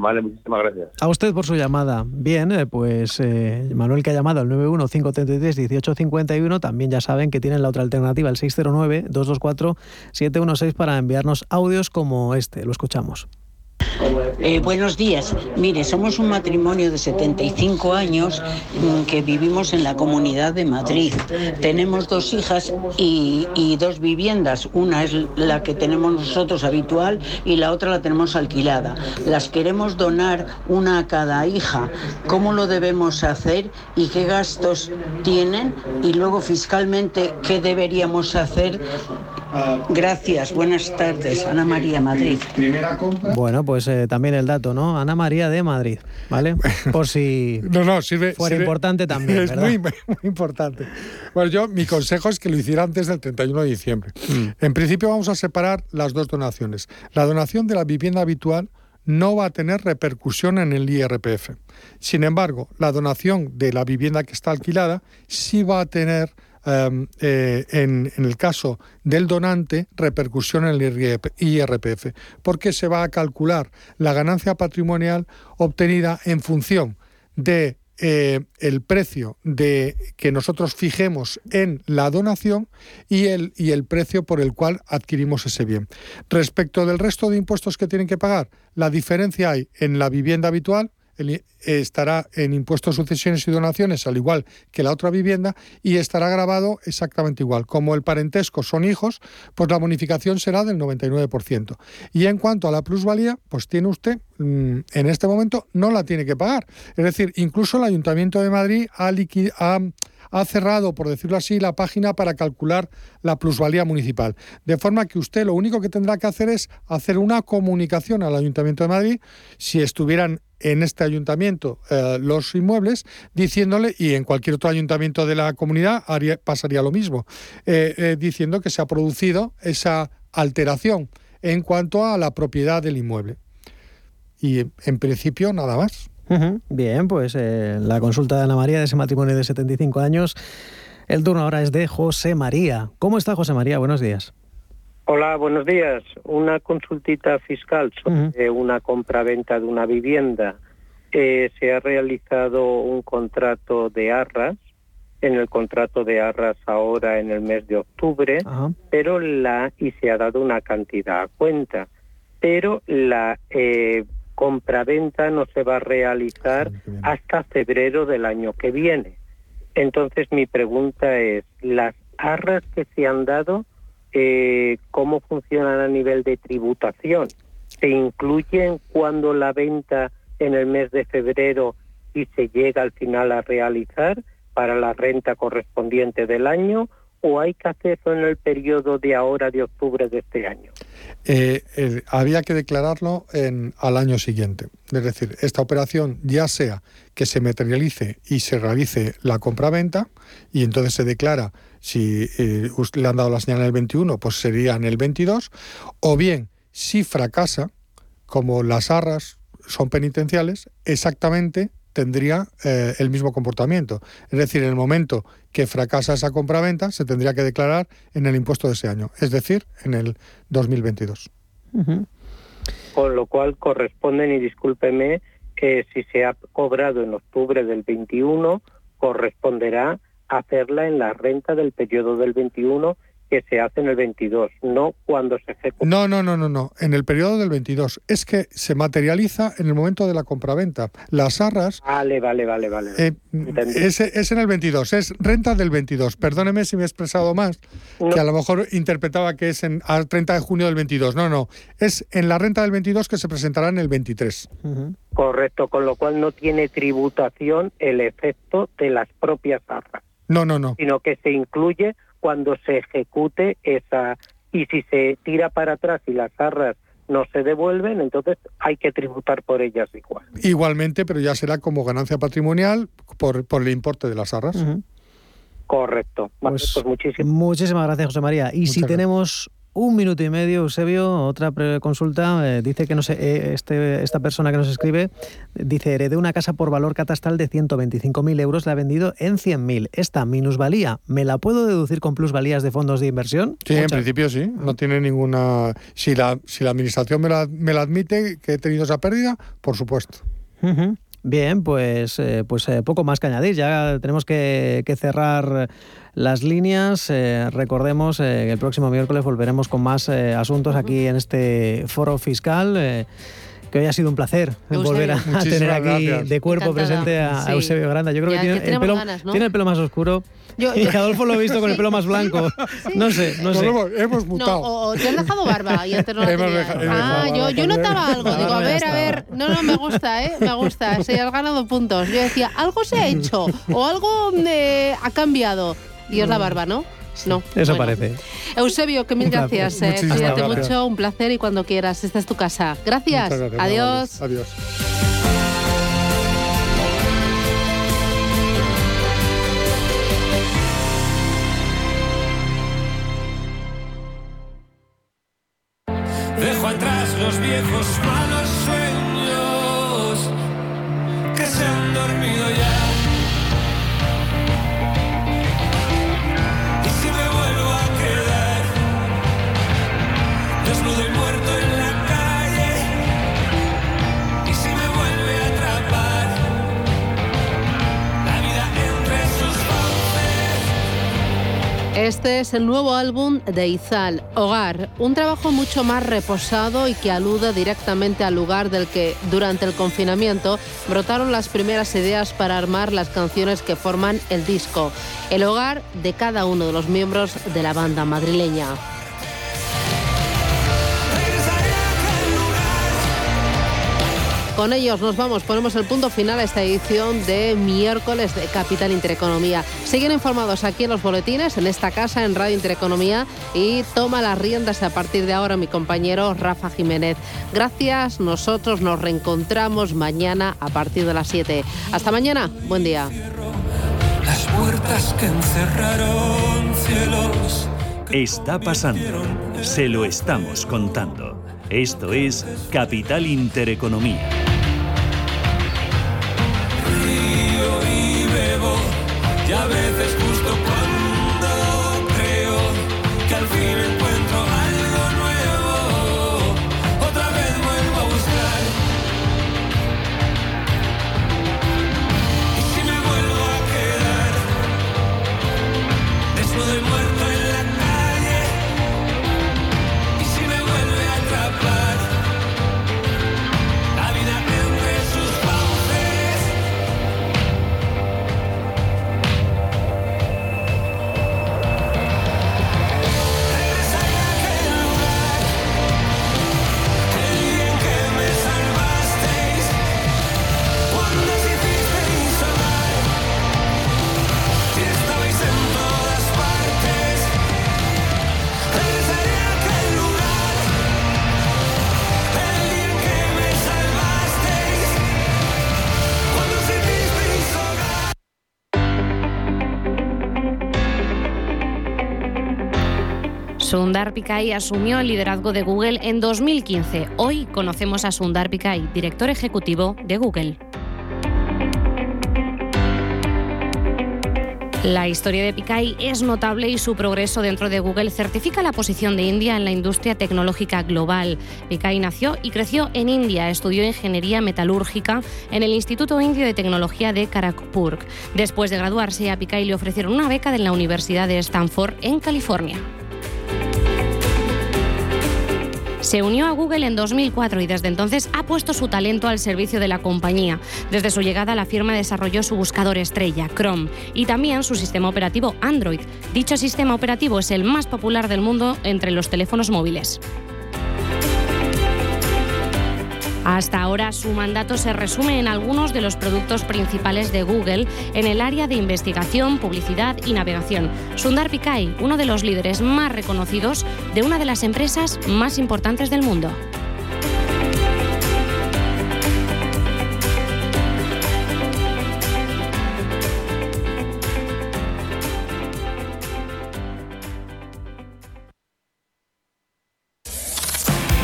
Vale, muchísimas gracias. A usted por su llamada. Bien, eh, pues eh, Manuel que ha llamado al 915331851, también ya saben que tienen la otra alternativa, el 609-224-716 para enviarnos audios como este. Lo escuchamos. Eh, buenos días. Mire, somos un matrimonio de 75 años mm, que vivimos en la Comunidad de Madrid. Tenemos dos hijas y, dos viviendas. Una es la que tenemos nosotros habitual y la otra la tenemos alquilada. Las queremos donar una a cada hija. ¿Cómo lo debemos hacer y qué gastos tienen? Y luego fiscalmente, ¿qué deberíamos hacer? Gracias, buenas tardes. Ana María Madrid. Bueno, pues eh, también el dato, ¿no? Ana María de Madrid, ¿vale? Por si no, no, sirve, fuera importante también. Es muy, importante. Bueno, yo, mi consejo es que lo hiciera antes del 31 de diciembre. Mm. En principio vamos a separar las dos donaciones. La donación de la vivienda habitual no va a tener repercusión en el IRPF. Sin embargo, la donación de la vivienda que está alquilada sí va a tener Em, eh, en, el caso del donante, repercusión en el IRPF, porque se va a calcular la ganancia patrimonial obtenida en función de eh, el precio de que nosotros fijemos en la donación y el, y el precio por el cual adquirimos ese bien. Respecto del resto de impuestos que tienen que pagar, la diferencia hay en la vivienda habitual, estará en impuestos, sucesiones y donaciones, al igual que la otra vivienda, y estará grabado exactamente igual. Como el parentesco son hijos, pues la bonificación será del 99%. Y en cuanto a la plusvalía, pues tiene usted, mm, en este momento, no la tiene que pagar. Es decir, incluso el Ayuntamiento de Madrid ha, ha ha cerrado, por decirlo así, la página para calcular la plusvalía municipal. De forma que usted lo único que tendrá que hacer es hacer una comunicación al Ayuntamiento de Madrid, si estuvieran en este ayuntamiento eh, los inmuebles, diciéndole, y en cualquier otro ayuntamiento de la comunidad pasaría lo mismo, eh, eh, diciendo que se ha producido esa alteración en cuanto a la propiedad del inmueble. Y en principio nada más. Bien, pues eh, la consulta de Ana María de ese matrimonio de 75 años. El turno ahora es de José María. ¿Cómo está José María? Buenos días. Hola, buenos días. Una consultita fiscal sobre una compra-venta de una vivienda. Eh, se ha realizado un contrato de arras, en el contrato de arras ahora en el mes de octubre, pero la y se ha dado una cantidad a cuenta, pero la eh, compraventa no se va a realizar hasta febrero del año que viene. Entonces mi pregunta es, ¿las arras que se han dado, eh, cómo funcionan a nivel de tributación? ¿Se incluyen cuando la venta en el mes de febrero y se llega al final a realizar para la renta correspondiente del año o hay que hacerlo en el periodo de ahora de octubre de este año? Eh, eh, había que declararlo en, al año siguiente. Es decir, esta operación ya sea que se materialice y se realice la compra-venta y entonces se declara si eh, le han dado la señal en el 21, pues sería en el 22, o bien si fracasa, como las arras son penitenciales, exactamente tendría eh, el mismo comportamiento. Es decir, en el momento que fracasa esa compraventa, se tendría que declarar en el impuesto de ese año, es decir, en el 2022. Con lo cual corresponden, y discúlpeme, que si se ha cobrado en octubre del 21, corresponderá hacerla en la renta del periodo del 21 que se hace en el 22, no cuando se ejecuta. No, no, no, no, no, en el periodo del 22. Es que se materializa en el momento de la compraventa. Las arras... Vale, vale, vale, vale. Eh, es, es, en el 22, es renta del 22. Perdóneme si me he expresado más, que a lo mejor interpretaba que es en, al 30 de junio del 22. No, no, es en la renta del 22 que se presentará en el 23. Correcto, con lo cual no tiene tributación el efecto de las propias arras. No, no, no. Sino que se incluye cuando se ejecute esa y si se tira para atrás y las arras no se devuelven, entonces hay que tributar por ellas igual. Igualmente, pero ya será como ganancia patrimonial por, por el importe de las arras. Correcto. Pues, pues muchísimas gracias, José María. Y si tenemos un minuto y medio, Eusebio. Otra consulta. Eh, dice que no sé, eh, este, esta persona que nos escribe dice: heredé una casa por valor catastral de 125.000 euros, la ha vendido en 100.000. Esta minusvalía, ¿me la puedo deducir con plusvalías de fondos de inversión? Sí, en principio sí. No tiene ninguna. Si la, si la administración me la, me la admite que he tenido esa pérdida, por supuesto. Bien, pues, eh, pues poco más que añadir. Ya tenemos que, que cerrar las líneas. Eh, recordemos eh, que el próximo miércoles volveremos con más eh, asuntos aquí en este foro fiscal. que hoy ha sido un placer volver a, tener aquí de cuerpo presente a, Eusebio Granda. Yo creo que, tiene, el pelo, tiene el pelo más oscuro. Yo, y Adolfo lo he visto con el pelo más blanco. No sé, no sé. hemos, mutado. o te han dejado barba y antes no Ah, yo, yo notaba algo. Digo, a ver, a ver. No, no, me gusta, ¿eh? Me gusta. Se has ganado puntos. Yo decía, algo se ha hecho o algo ha cambiado. Y es la barba, ¿no? No. Eso parece. Eusebio, que mil gracias. Eh. Cuídate mucho, un placer y cuando quieras, esta es tu casa. Gracias. Adiós. Adiós. Atrás los viejos Este es el nuevo álbum de Izal, Hogar, un trabajo mucho más reposado y que alude directamente al lugar del que durante el confinamiento brotaron las primeras ideas para armar las canciones que forman el disco, el hogar de cada uno de los miembros de la banda madrileña. Con ellos nos vamos, ponemos el punto final a esta edición de miércoles de Capital Intereconomía. Siguen informados aquí en los boletines, en esta casa, en Radio Intereconomía, y toma las riendas a partir de ahora mi compañero Rafa Jiménez. Gracias, nosotros nos reencontramos mañana a partir de las 7. Hasta mañana, buen día. Las puertas que encerraron cielos. Está pasando. Se lo estamos contando. Esto es Capital Intereconomía. Sundar Pichai asumió el liderazgo de Google en 2015. Hoy conocemos a Sundar Pichai, director ejecutivo de Google. La historia de Pichai es notable y su progreso dentro de Google certifica la posición de India en la industria tecnológica global. Pichai nació y creció en India, estudió ingeniería metalúrgica en el Instituto Indio de Tecnología de Kharagpur. Después de graduarse, a Pichai le ofrecieron una beca de la Universidad de Stanford en California. Se unió a Google en 2004 y desde entonces ha puesto su talento al servicio de la compañía. Desde su llegada, la firma desarrolló su buscador estrella, Chrome, y también su sistema operativo Android. Dicho sistema operativo es el más popular del mundo entre los teléfonos móviles. Hasta ahora su mandato se resume en algunos de los productos principales de Google en el área de investigación, publicidad y navegación. Sundar Pichai, uno de los líderes más reconocidos de una de las empresas más importantes del mundo.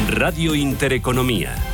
Radio Intereconomía.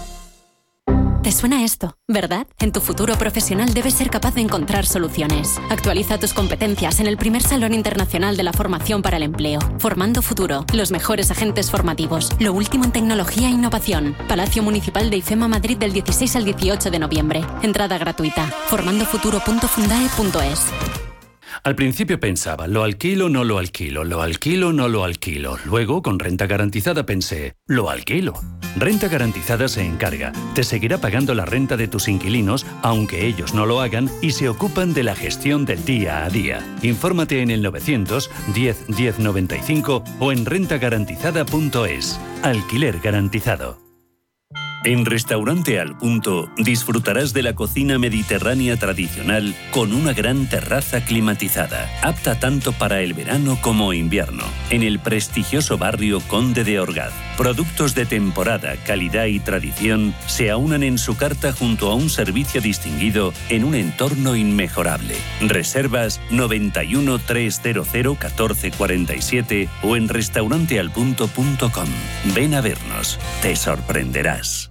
Te suena esto, ¿verdad? En tu futuro profesional debes ser capaz de encontrar soluciones. Actualiza tus competencias en el primer Salón Internacional de la Formación para el Empleo. Formando Futuro, los mejores agentes formativos, lo último en tecnología e innovación. Palacio Municipal de IFEMA Madrid del 16 al 18 de noviembre. Entrada gratuita. formandofuturo.fundae.es. Al principio pensaba, lo alquilo, no lo alquilo, lo alquilo, no lo alquilo. Luego, con renta garantizada, pensé, lo alquilo. Renta garantizada se encarga, te seguirá pagando la renta de tus inquilinos, aunque ellos no lo hagan, y se ocupan de la gestión del día a día. Infórmate en el 900 10 10 95 o en rentagarantizada.es. Alquiler garantizado. En Restaurante Al Punto disfrutarás de la cocina mediterránea tradicional con una gran terraza climatizada, apta tanto para el verano como invierno, en el prestigioso barrio Conde de Orgaz. Productos de temporada, calidad y tradición se aunan en su carta junto a un servicio distinguido en un entorno inmejorable. Reservas 91 300 1447 o en restaurantealpunto.com. Ven a vernos, te sorprenderás.